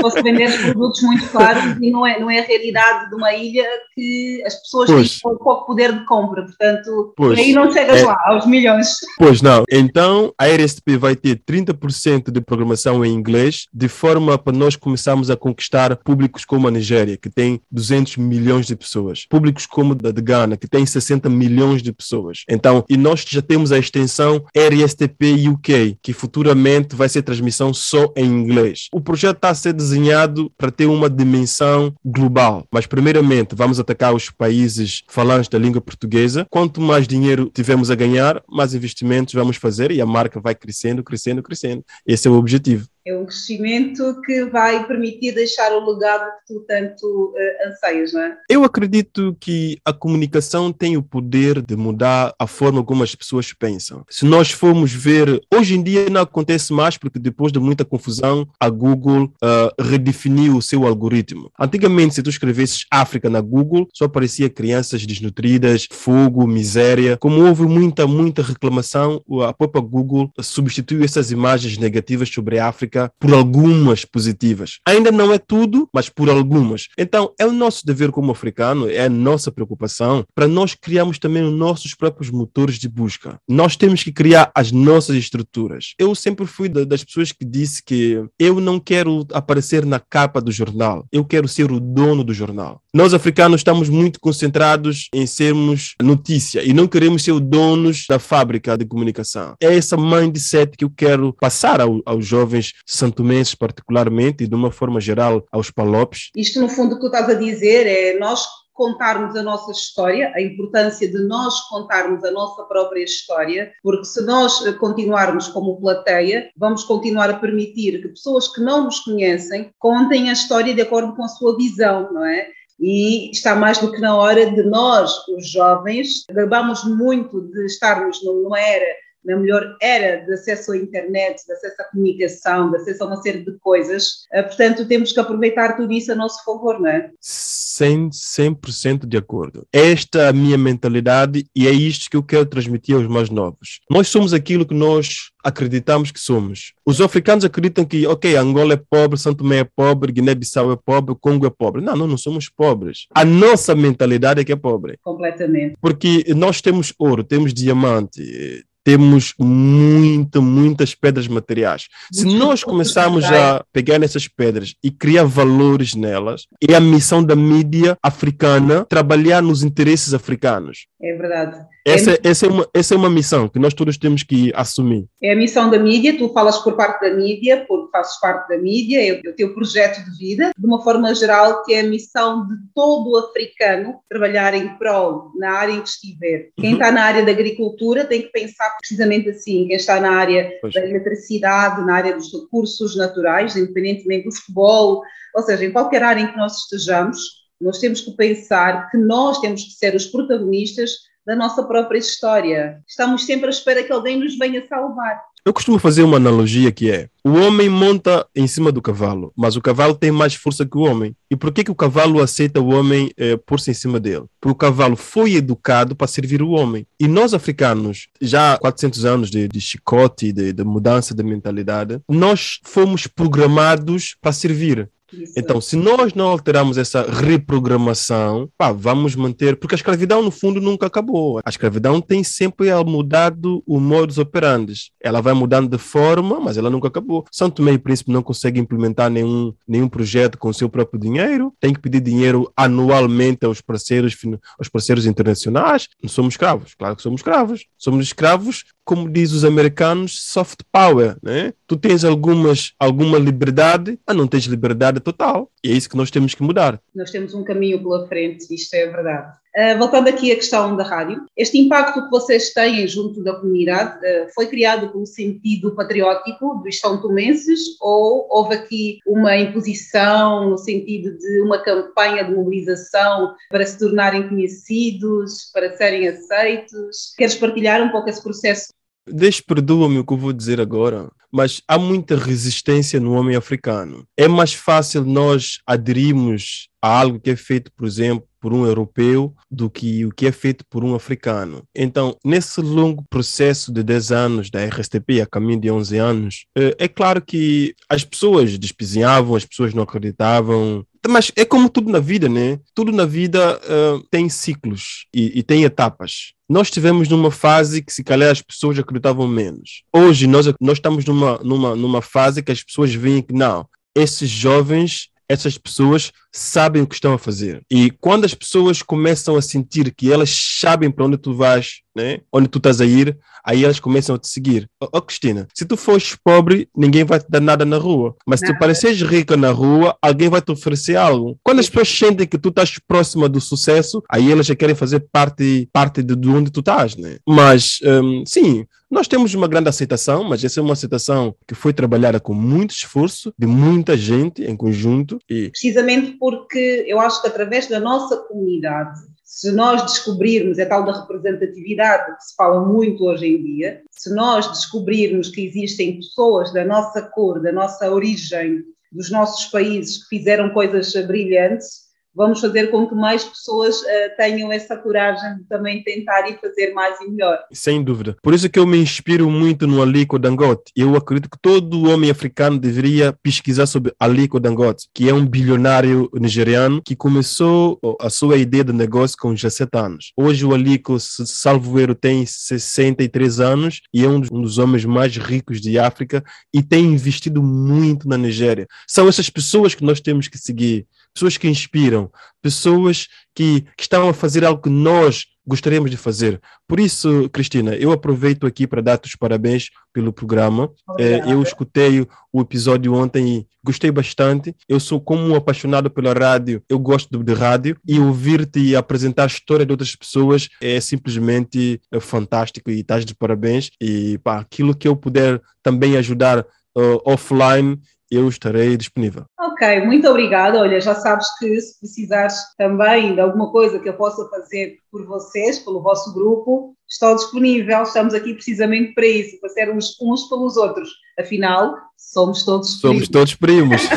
Posso vender produtos muito caros e não é, não é a realidade de uma ilha que as pessoas Pois. têm pouco poder de compra, portanto, Pois. aí não chegas É. lá, aos milhões. Pois não. Então, a RSTP vai ter 30% de programação em inglês, de forma para nós começarmos a conquistar públicos como a Nigéria, que tem 200 milhões de pessoas, públicos como a de Ghana, que tem 60 milhões de pessoas. Então, e nós já temos a extensão RSTP UK, que futuramente vai ser transmissão só em inglês. O projeto está a ser desenhado para ter uma dimensão global, mas primeiramente vamos atacar os países falantes da língua portuguesa. Quanto mais dinheiro tivermos a ganhar, mais investimentos vamos fazer e a marca vai crescendo, crescendo, crescendo. Esse é o objetivo. É um crescimento que vai permitir deixar o legado que tu tanto eh, anseias, não é? Eu acredito que a comunicação tem o poder de mudar a forma como as pessoas pensam. Se nós formos ver, hoje em dia não acontece mais porque depois de muita confusão, a Google ah, redefiniu o seu algoritmo. Antigamente, se tu escrevesses África na Google, só aparecia crianças desnutridas, fogo, miséria. Como houve muita, muita reclamação, a própria Google substituiu essas imagens negativas sobre a África por algumas positivas. Ainda não é tudo, mas por algumas. Então, é o nosso dever como africano, é a nossa preocupação para nós criarmos também os nossos próprios motores de busca. Nós temos que criar as nossas estruturas. Eu sempre fui da- das pessoas que disse que eu não quero aparecer na capa do jornal, eu quero ser o dono do jornal. Nós africanos estamos muito concentrados em sermos notícia e não queremos ser os donos da fábrica de comunicação. É essa mindset que eu quero passar ao- aos jovens santomenses particularmente e de uma forma geral aos palopes. Isto, no fundo, o que tu estás a dizer é nós contarmos a nossa história, a importância de nós contarmos a nossa própria história, porque se nós eh, continuarmos como plateia, vamos continuar a permitir que pessoas que não nos conhecem contem a história de acordo com a sua visão, não é? E está mais do que na hora de nós, os jovens, gabamos muito de estarmos numa era na melhor era de acesso à internet, de acesso à comunicação, de acesso a uma série de coisas. Eh, Portanto, temos que aproveitar tudo isso a nosso favor, não é? 100%, 100% de acordo. Esta é a minha mentalidade e é isto que eu quero transmitir aos mais novos. Nós somos aquilo que nós acreditamos que somos. Os africanos acreditam que, ok, Angola é pobre, São Tomé é pobre, Guiné-Bissau é pobre, Congo é pobre. Não, nós não somos pobres. A nossa mentalidade é que é pobre. Completamente. Porque nós temos ouro, temos diamante, temos muito, muitas pedras materiais. Se nós começarmos a pegar nessas pedras e criar valores nelas, é a missão da mídia africana trabalhar nos interesses africanos. É verdade. Essa, É- essa, é uma, essa é uma missão que nós todos temos que assumir. É a missão da mídia, tu falas por parte da mídia, porque fazes parte da mídia, é o teu projeto de vida, de uma forma geral, que é a missão de todo o africano trabalhar em prol na área em que estiver. Quem Uhum. está na área da agricultura tem que pensar precisamente assim, quem está na área Pois. da eletricidade, na área dos recursos naturais, independentemente do futebol, ou seja, em qualquer área em que nós estejamos, nós temos que pensar que nós temos que ser os protagonistas da nossa própria história. Estamos sempre à espera que alguém nos venha salvar. Eu costumo fazer uma analogia que é: o homem monta em cima do cavalo, mas o cavalo tem mais força que o homem. E por que, que o cavalo aceita o homem eh, pôr-se em cima dele? Porque o cavalo foi educado para servir o homem. E nós, africanos, já há 400 anos de, de chicote, de, de mudança de mentalidade, nós fomos programados para servir. Então, se nós não alterarmos essa reprogramação, pá, vamos manter. Porque a escravidão, no fundo, nunca acabou. A escravidão tem sempre mudado o modus operandi. Ela vai mudando de forma, mas ela nunca acabou. Tomé e Príncipe não consegue implementar nenhum, nenhum projeto com o seu próprio dinheiro, tem que pedir dinheiro anualmente aos parceiros, aos parceiros internacionais. Não somos escravos, claro que somos escravos. Somos escravos, como diz os americanos, soft power, né? Tu tens algumas, alguma liberdade, mas não tens liberdade total. E é isso que nós temos que mudar. Nós temos um caminho pela frente, isto é verdade. Ah, voltando aqui à questão da rádio, este impacto que vocês têm junto da comunidade ah, foi criado com o sentido patriótico dos São Tomenses ou houve aqui uma imposição no sentido de uma campanha de mobilização para se tornarem conhecidos, para serem aceitos? Queres partilhar um pouco esse processo? Deixe, perdoa-me o que eu vou dizer agora, mas há muita resistência no homem africano. É mais fácil nós aderirmos a algo que é feito, por exemplo, por um europeu do que o que é feito por um africano. Então, nesse longo processo de 10 anos da RSTP, a caminho de 11 anos, eh, é claro que as pessoas despizinhavam, as pessoas não acreditavam, mas é como tudo na vida, né? Tudo na vida eh, tem ciclos e, e tem etapas. Nós estivemos numa fase que, se calhar, as pessoas acreditavam menos. Hoje, nós, nós estamos numa, numa, numa fase que as pessoas veem que não, esses jovens, essas pessoas sabem o que estão a fazer. E quando as pessoas começam a sentir que elas sabem para onde tu vais, né? onde tu estás a ir, aí elas começam a te seguir. Ó oh, Cristina, se tu fores pobre, ninguém vai te dar nada na rua. Mas se tu pareceres rica na rua, alguém vai te oferecer algo. Quando as pessoas sentem que tu estás próxima do sucesso, aí elas já querem fazer parte, parte de, de onde tu estás, né? Mas, hum, sim, nós temos uma grande aceitação, mas essa é uma aceitação que foi trabalhada com muito esforço de muita gente em conjunto e precisamente porque eu acho que através da nossa comunidade, se nós descobrirmos, é tal da representatividade que se fala muito hoje em dia, se nós descobrirmos que existem pessoas da nossa cor, da nossa origem, dos nossos países que fizeram coisas brilhantes, vamos fazer com que mais pessoas uh, tenham essa coragem de também tentar e fazer mais e melhor. Sem dúvida. Por isso que eu me inspiro muito no Aliko Dangote. Eu acredito que todo homem africano deveria pesquisar sobre Aliko Dangote, que é um bilionário nigeriano que começou a sua ideia de negócio com 17 anos. Hoje o Aliko, salvo erro, tem 63 anos e é um dos homens mais ricos de África e tem investido muito na Nigéria. São essas pessoas que nós temos que seguir pessoas que inspiram, pessoas que, que estão a fazer algo que nós gostaríamos de fazer. Por isso, Cristina, eu aproveito aqui para dar-te os parabéns pelo programa. É, eu escutei o episódio ontem e gostei bastante. Eu sou como um apaixonado pela rádio, eu gosto de rádio e ouvir-te e apresentar a história de outras pessoas é simplesmente é, fantástico e estás de parabéns. E pá, aquilo que eu puder também ajudar uh, offline, eu estarei disponível. Ok, muito obrigada. Olha, já sabes que se precisares também de alguma coisa que eu possa fazer por vocês, pelo vosso grupo, estou disponível. Estamos aqui precisamente para isso, para sermos uns pelos outros. Afinal, Somos todos Somos primos. todos primos.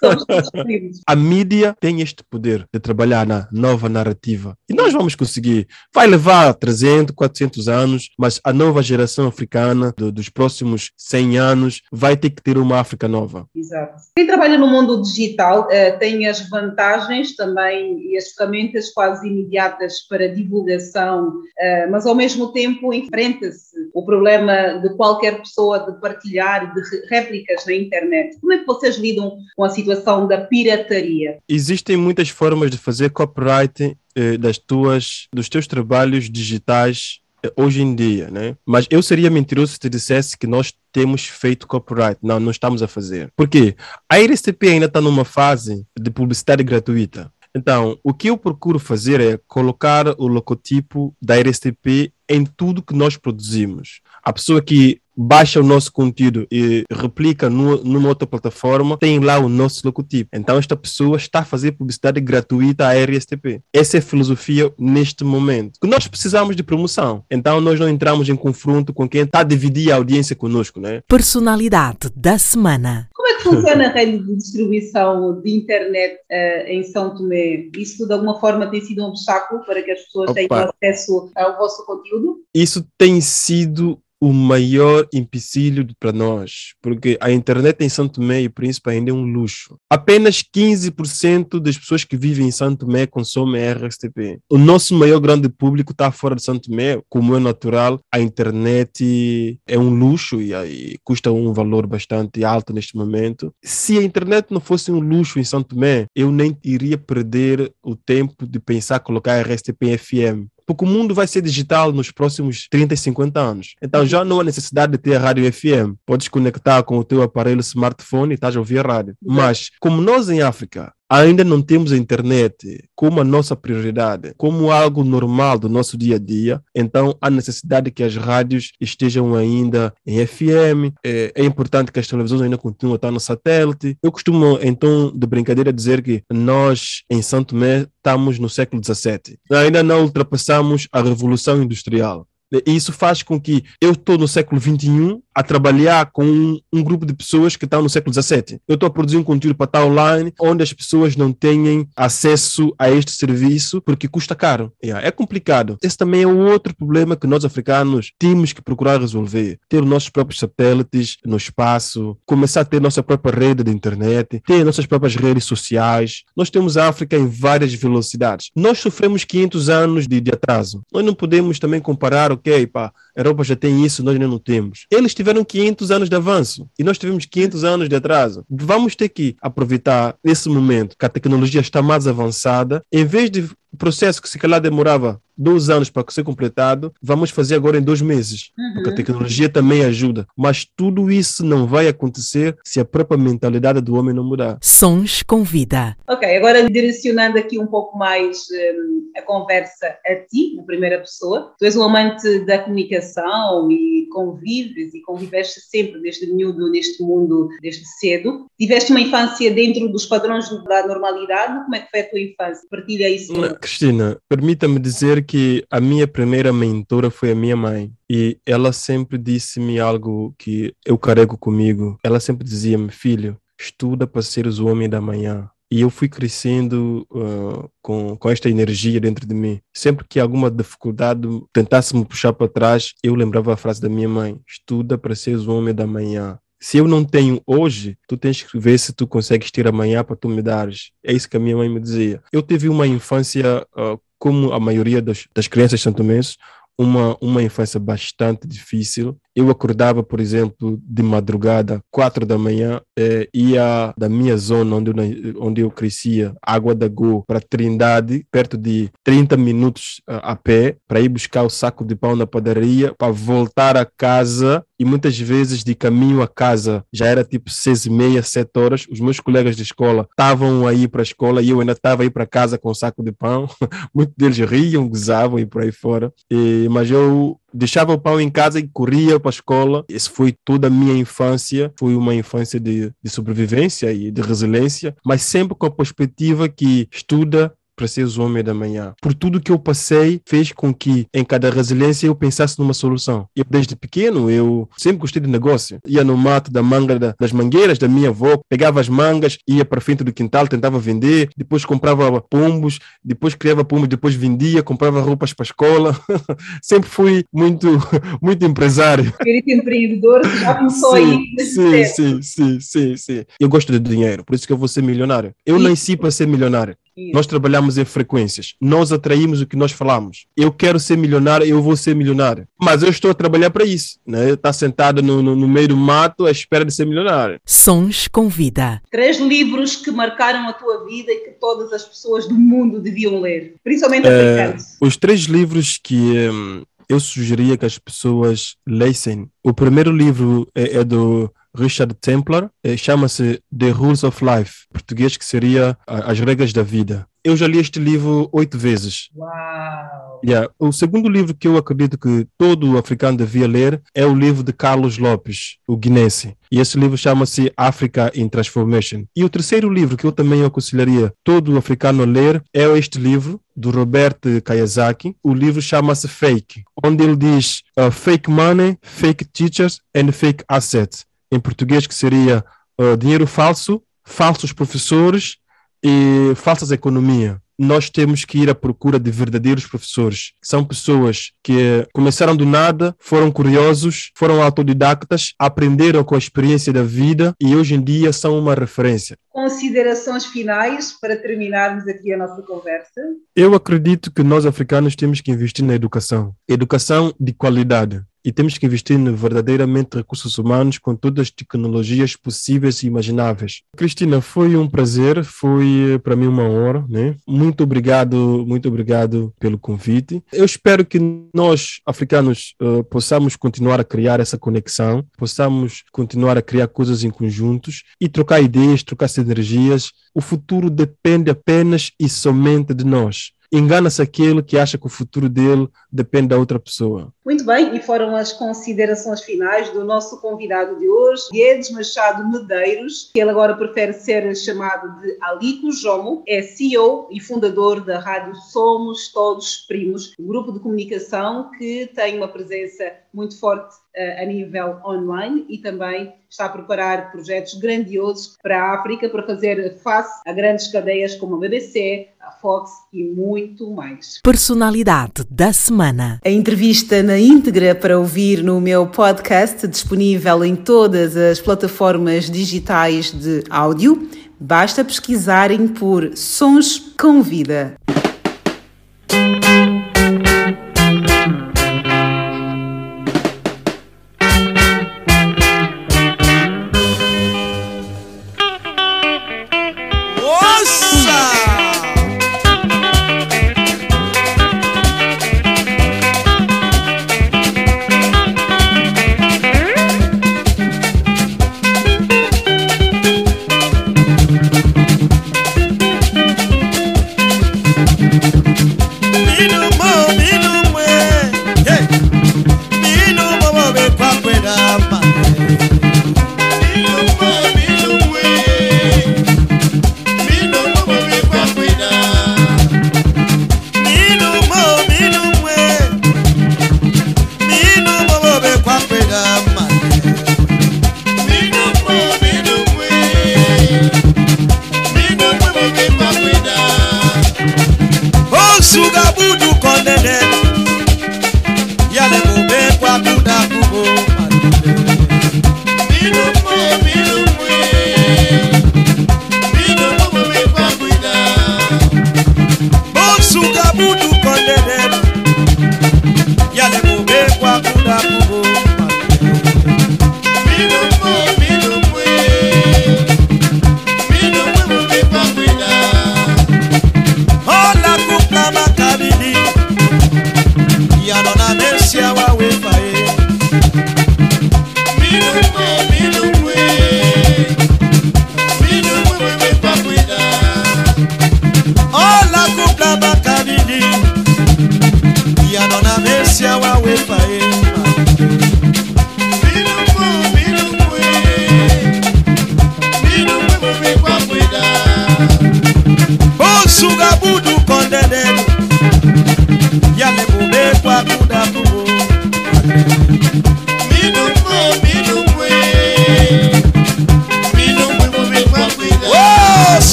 Somos todos primos. A mídia tem este poder de trabalhar na nova narrativa. E nós vamos conseguir. Vai levar 300, 400 anos, mas a nova geração africana do- dos próximos 100 anos vai ter que ter uma África nova. Exato. Quem trabalha no mundo digital eh, tem as vantagens também e as ferramentas quase imediatas para divulgação, eh, mas ao mesmo tempo enfrenta-se o problema de qualquer pessoa de partilhar de réplicas na internet. Como é que vocês lidam com a situação da pirataria? Existem muitas formas de fazer copyright eh, das tuas, dos teus trabalhos digitais eh, hoje em dia, né? Mas eu seria mentiroso se te dissesse que nós temos feito copyright. Não, não estamos a fazer. Por quê? A RSTP ainda está numa fase de publicidade gratuita. Então, o que eu procuro fazer é colocar o logotipo da RSTP em tudo que nós produzimos. A pessoa que baixa o nosso conteúdo e replica no, numa outra plataforma, tem lá o nosso logotipo. Então, esta pessoa está a fazer publicidade gratuita à RSTP. Essa é a filosofia neste momento. Nós precisamos de promoção. Então, nós não entramos em confronto com quem está a dividir a audiência conosco, né? Personalidade da semana. Como é que funciona a rede de distribuição de internet eh, em São Tomé? Isso de alguma forma tem sido um obstáculo para que as pessoas tenham Opa. acesso ao vosso conteúdo? isso tem sido o maior empecilho para nós, porque a internet em Santo Tomé e Príncipe ainda é um luxo. Apenas 15% das pessoas que vivem em Santo Tomé consomem RSTP. O nosso maior grande público está fora de Santo Tomé, como é natural, a internet é um luxo e, aí custa um valor bastante alto neste momento. Se a internet não fosse um luxo em Santo Tomé, eu nem iria perder o tempo de pensar colocar RSTP FM. Porque o mundo vai ser digital nos próximos 30 e 50 anos. Então já não há necessidade de ter a rádio FM. Podes conectar com o teu aparelho smartphone e estás a ouvir a rádio. Mas, como nós em África ainda não temos a internet como a nossa prioridade, como algo normal do nosso dia a dia, então há necessidade que as rádios estejam ainda em FM. É, é importante que as televisões ainda continuem a estar no satélite. Eu costumo, então, de brincadeira, dizer que nós, em Santo Tomé, estamos no século XVII. Ainda não ultrapassamos a Revolução Industrial. E isso faz com que eu estou no século XXI a trabalhar com um, um grupo de pessoas que estão no século XVII. Eu estou a produzir um conteúdo para estar online onde as pessoas não têm acesso a este serviço porque custa caro. Yeah, é complicado. Esse também é outro problema que nós africanos temos que procurar resolver. Ter os nossos próprios satélites no espaço, começar a ter nossa própria rede de internet, ter nossas próprias redes sociais. Nós temos a África em várias velocidades. Nós sofremos 500 anos de, de atraso. Nós não podemos também comparar, ok, pá, a Europa já tem isso, nós ainda não temos. Eles tiveram 500 anos de avanço e nós tivemos 500 anos de atraso. Vamos ter que aproveitar esse momento que a tecnologia está mais avançada, em vez de processo que se calhar demorava dois anos para ser completado, vamos fazer agora em dois meses, porque a tecnologia também ajuda. Mas tudo isso não vai acontecer se a própria mentalidade do homem não mudar. Sons com vida. Ok, agora direcionando aqui um pouco mais hum, a conversa a ti, na primeira pessoa. Tu és um amante da comunicação e convives e conviveste sempre desde miúdo neste mundo, desde cedo. Tiveste uma infância dentro dos padrões da normalidade? Como é que foi a tua infância? Partilha isso. conosco. Cristina, permita-me dizer que a minha primeira mentora foi a minha mãe. E ela sempre disse-me algo que eu carrego comigo. Ela sempre dizia-me, filho, estuda para seres o homem da manhã. E eu fui crescendo uh, com, com esta energia dentro de mim. Sempre que alguma dificuldade tentasse me puxar para trás, eu lembrava a frase da minha mãe: estuda para seres o homem da manhã. Se eu não tenho hoje, tu tens que ver se tu consegues ter amanhã para tu me dares. É isso que a minha mãe me dizia. Eu tive uma infância, uh, como a maioria das, das crianças santomenses, uma, uma infância bastante difícil. Eu acordava, por exemplo, de madrugada, quatro da manhã, eh, ia da minha zona onde eu, onde eu crescia, Água da Go, para Trindade, perto de 30 minutos ah, a pé, para ir buscar o saco de pão na padaria, para voltar a casa. E muitas vezes, de caminho a casa, já era tipo seis e meia, sete horas. Os meus colegas de escola estavam aí para a escola e eu ainda estava aí para casa com o saco de pão. Muitos deles riam, gozavam e por aí fora. E, mas eu deixava o pão em casa e corria para a escola. Esse foi toda a minha infância. Foi uma infância de, de sobrevivência e de resiliência, mas sempre com a perspectiva que estuda para seres homem da manhã. Por tudo que eu passei, fez com que em cada resiliência eu pensasse numa solução. Eu, desde pequeno, eu sempre gostei de negócio. Ia no mato da manga, da- das mangueiras da minha avó, pegava as mangas, ia para frente do quintal, tentava vender, depois comprava pombos, depois criava pombos, depois vendia, comprava roupas para a escola. sempre fui muito, muito empresário. Espírito empreendedor já começou aí nesse sim, sim, sim, sim, sim. Eu gosto de dinheiro, por isso que eu vou ser milionário. Eu nasci para ser milionário. Nós trabalhamos em frequências. Nós atraímos o que nós falamos. Eu quero ser milionário, eu vou ser milionário. Mas eu estou a trabalhar para isso. Né? Estar sentado no, no, no meio do mato à espera de ser milionário. Sons com vida. Três livros que marcaram a tua vida e que todas as pessoas do mundo deviam ler, principalmente Eh, africanos. os três livros que hum, eu sugeria que as pessoas lessem. O primeiro livro é, é do Richard Templar, eh, chama-se The Rules of Life, em português que seria As Regras da Vida. Eu já li este livro oito vezes. Uau! Yeah. O segundo livro que eu acredito que todo africano devia ler é o livro de Carlos Lopes, o guinense. E esse livro chama-se Africa in Transformation. E o terceiro livro que eu também aconselharia todo africano a ler é este livro do Robert Kiyosaki. O livro chama-se Fake, onde ele diz uh, fake money, fake teachers and fake assets. Em português que seria uh, dinheiro falso, falsos professores e falsas economia. Nós temos que ir à procura de verdadeiros professores. São pessoas que começaram do nada, foram curiosos, foram autodidactas, aprenderam com a experiência da vida e hoje em dia são uma referência. Considerações finais para terminarmos aqui a nossa conversa. Eu acredito que nós africanos temos que investir na educação, educação de qualidade. E temos que investir no verdadeiramente recursos humanos com todas as tecnologias possíveis e imagináveis. Cristina, foi um prazer, foi eh, para mim uma honra, né? Muito obrigado, muito obrigado pelo convite. Eu espero que nós, africanos, eh, possamos continuar a criar essa conexão, possamos continuar a criar coisas em conjuntos e trocar ideias, trocar sinergias. O futuro depende apenas e somente de nós. Engana-se aquele que acha que o futuro dele depende da outra pessoa. Muito bem, e foram as considerações finais do nosso convidado de hoje, Guedes Machado Medeiros, que ele agora prefere ser chamado de Alico Jomo, é CEO e fundador da rádio Somos Todos Primos, um grupo de comunicação que tem uma presença muito forte eh, a nível online e também está a preparar projetos grandiosos para a África para fazer face a grandes cadeias como a BBC, Fox e muito mais. Personalidade da semana. A entrevista na íntegra para ouvir no meu podcast, disponível em todas as plataformas digitais de áudio. Basta pesquisarem por Sons com Vida.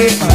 way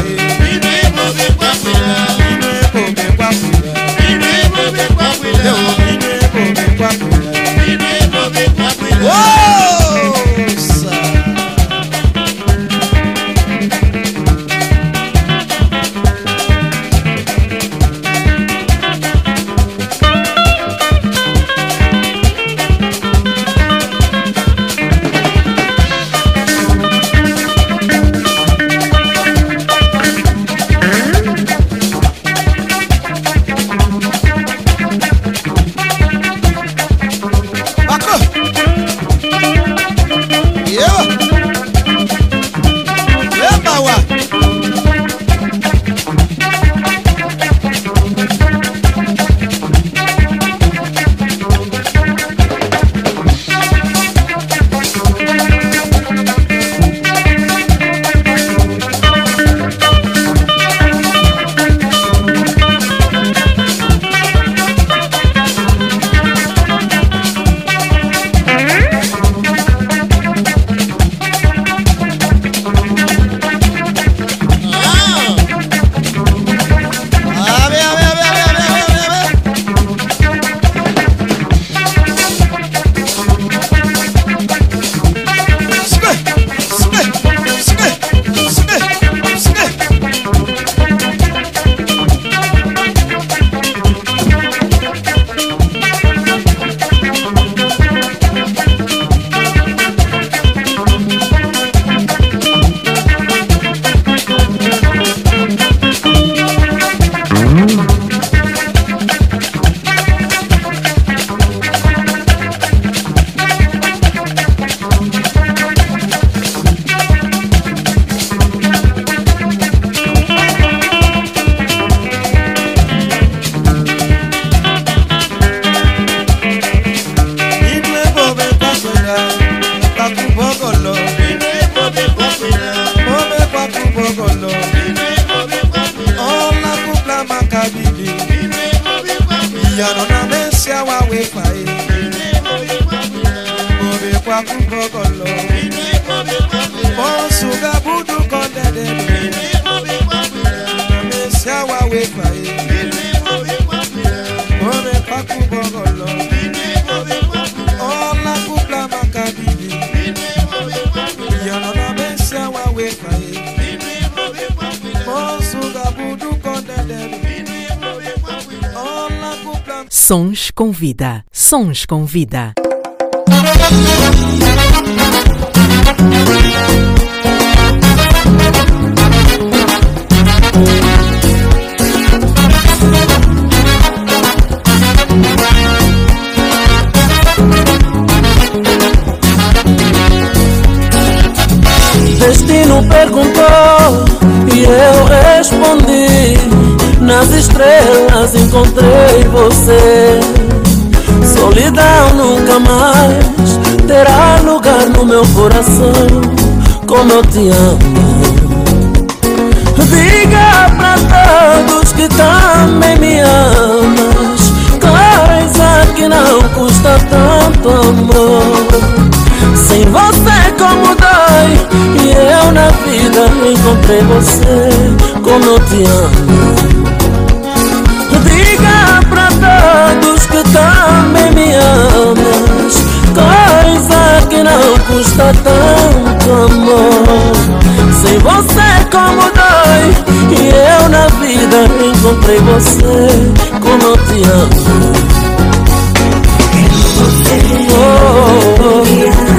Sons com vida, sons com vida. estrelas encontrei você. Solidão nunca mais terá lugar no meu coração. Como eu te amo. Diga pra todos que também me amas. Coisa que não custa tanto amor. Sem você, como dói. E eu na vida encontrei você. Como eu te amo. Dos que também me amas. Coisa que não custa tanto amor. Sem você como dói E eu na vida encontrei você. Como eu te amo. Quero você oh, oh, oh.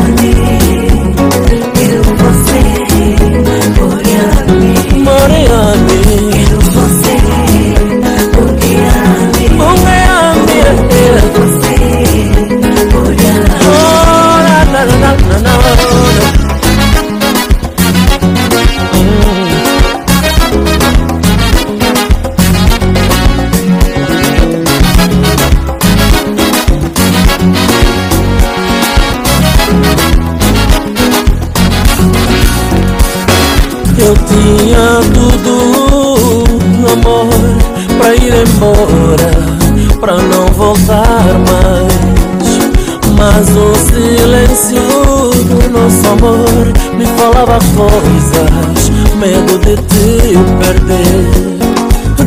Falava coisas, medo de te perder.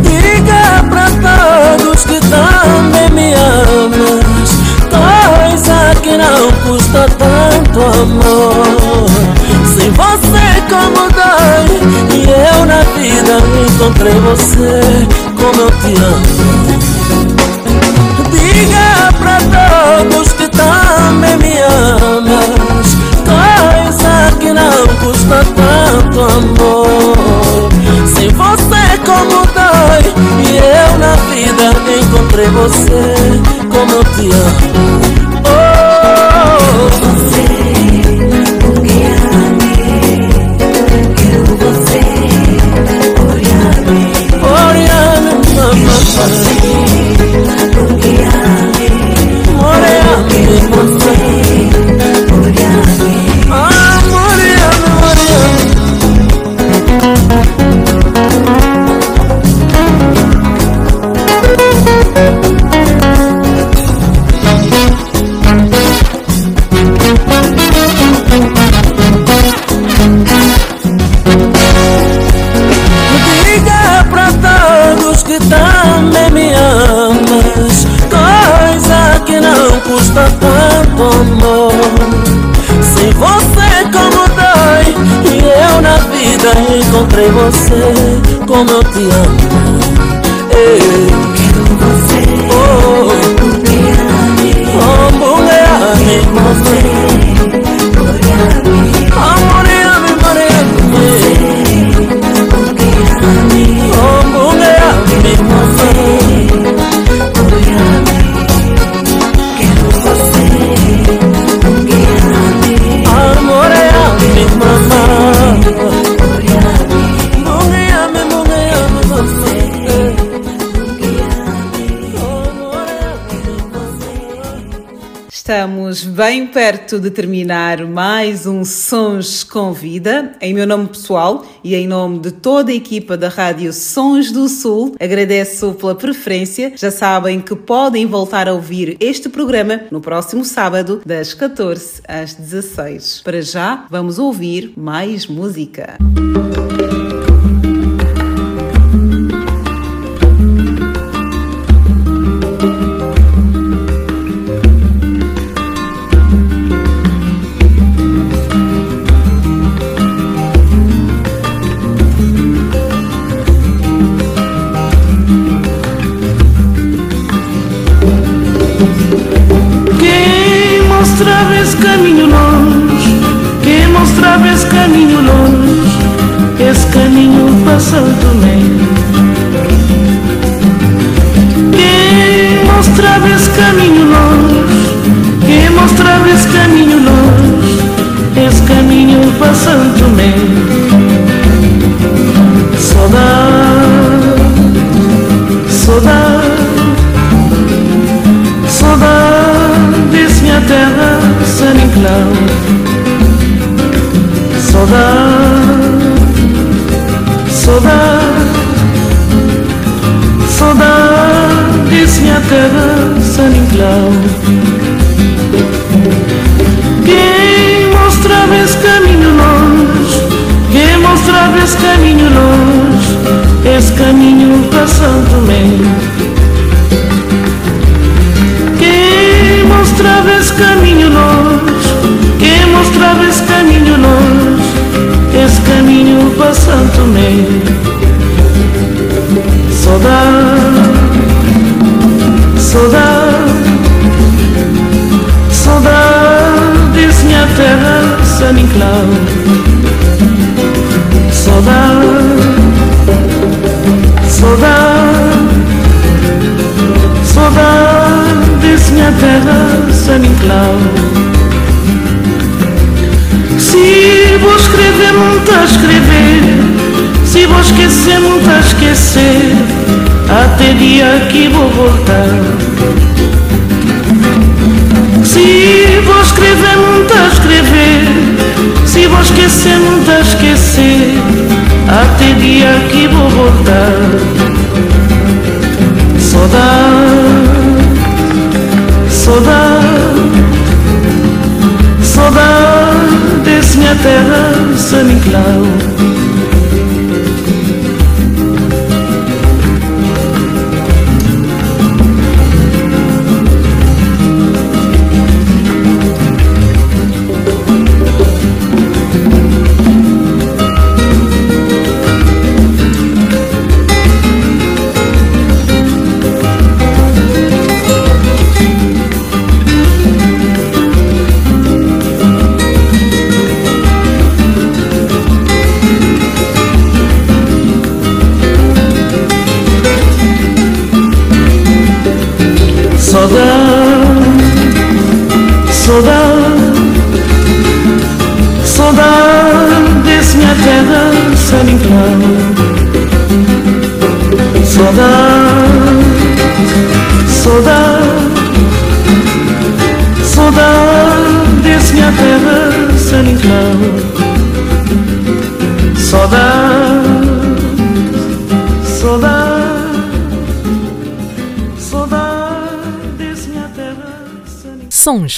Diga pra todos que também me amas, coisa que não custa tanto amor. Sem você como dói, e eu na vida encontrei você como eu te amo. Diga pra todos que também me amas tanto amor. Sem você como dói E eu na vida encontrei você como eu te amo. Oh, na vida encontrei você como eu te amo Ei. Perto de terminar mais um Sons com Vida. Em meu nome pessoal e em nome de toda a equipa da Rádio Sons do Sul, agradeço pela preferência. Já sabem que podem voltar a ouvir este programa no próximo sábado, das 14 às 16. Para já, vamos ouvir mais música. Quem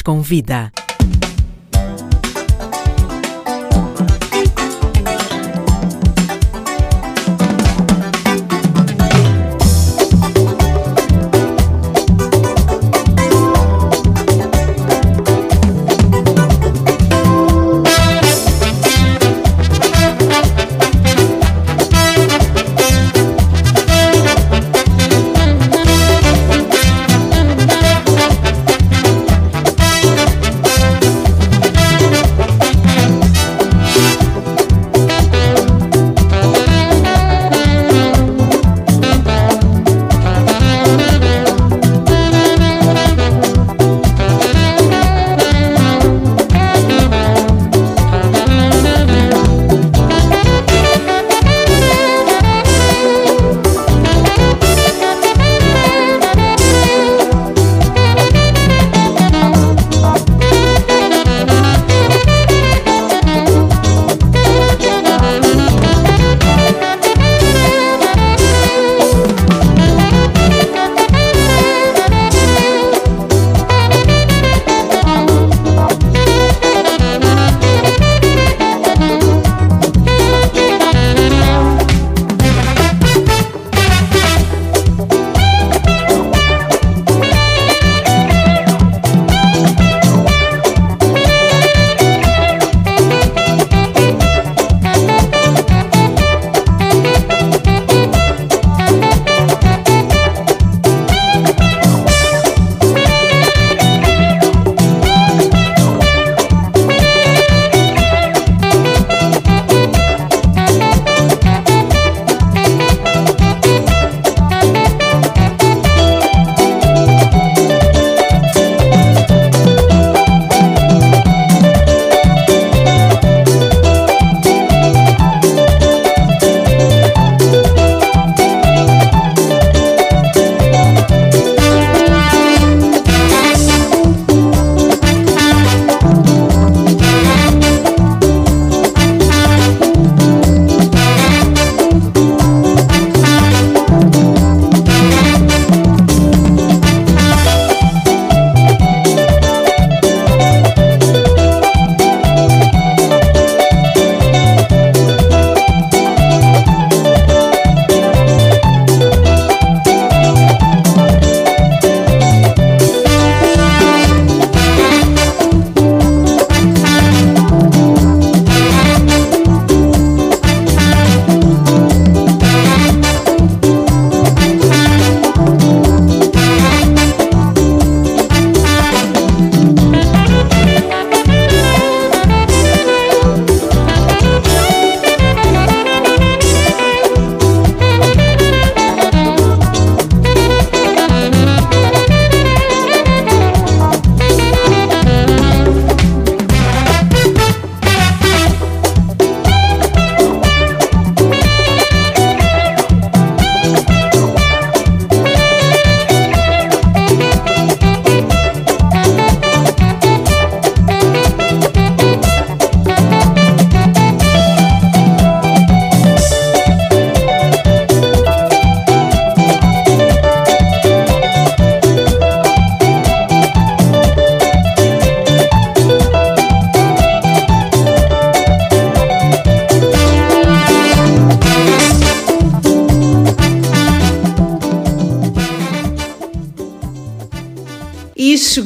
com vida.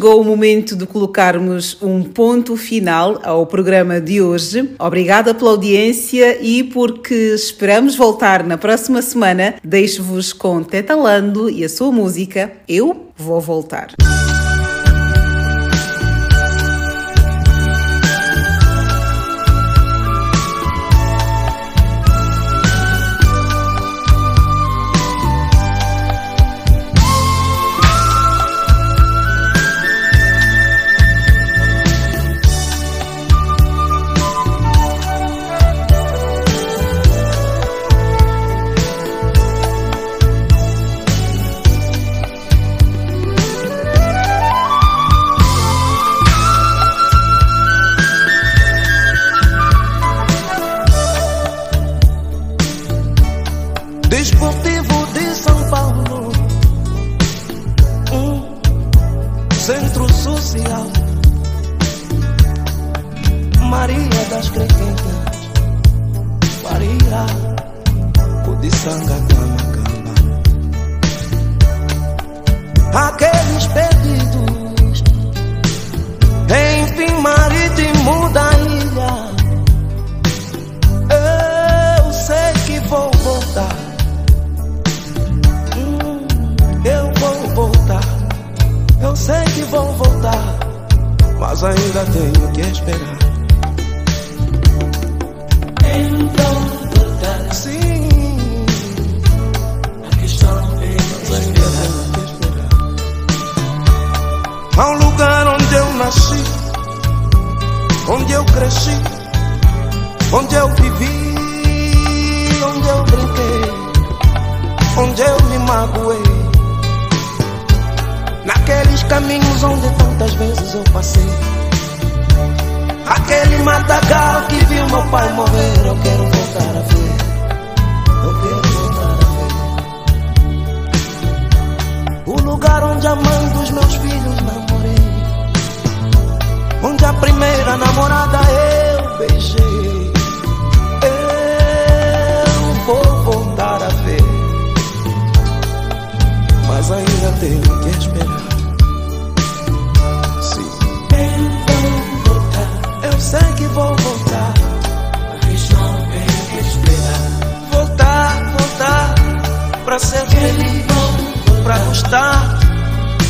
Chegou o momento de colocarmos um ponto final ao programa de hoje. Obrigada pela audiência e porque esperamos voltar na próxima semana, deixo-vos com Teta Lando e a sua música Eu Vou Voltar.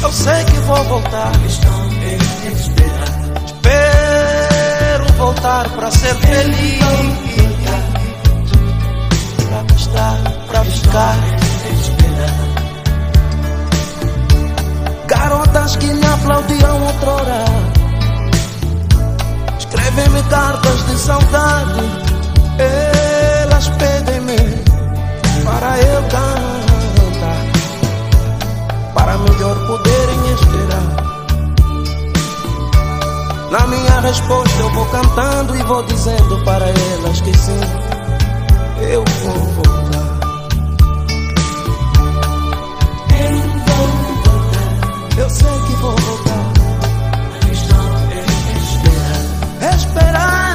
Eu sei que vou voltar. Tenho esperar. Espero voltar pra ser feliz. Pra gostar, pra ficar. Garotas que me aplaudiam outrora Escrevem-me cartas de saudade Elas pedem-me para eu cantar Para melhor poderem esperar Na minha resposta eu vou cantando e vou dizendo para elas que sim Eu vou voltar Eu sei que vou voltar. A questão é. Esperar, esperar,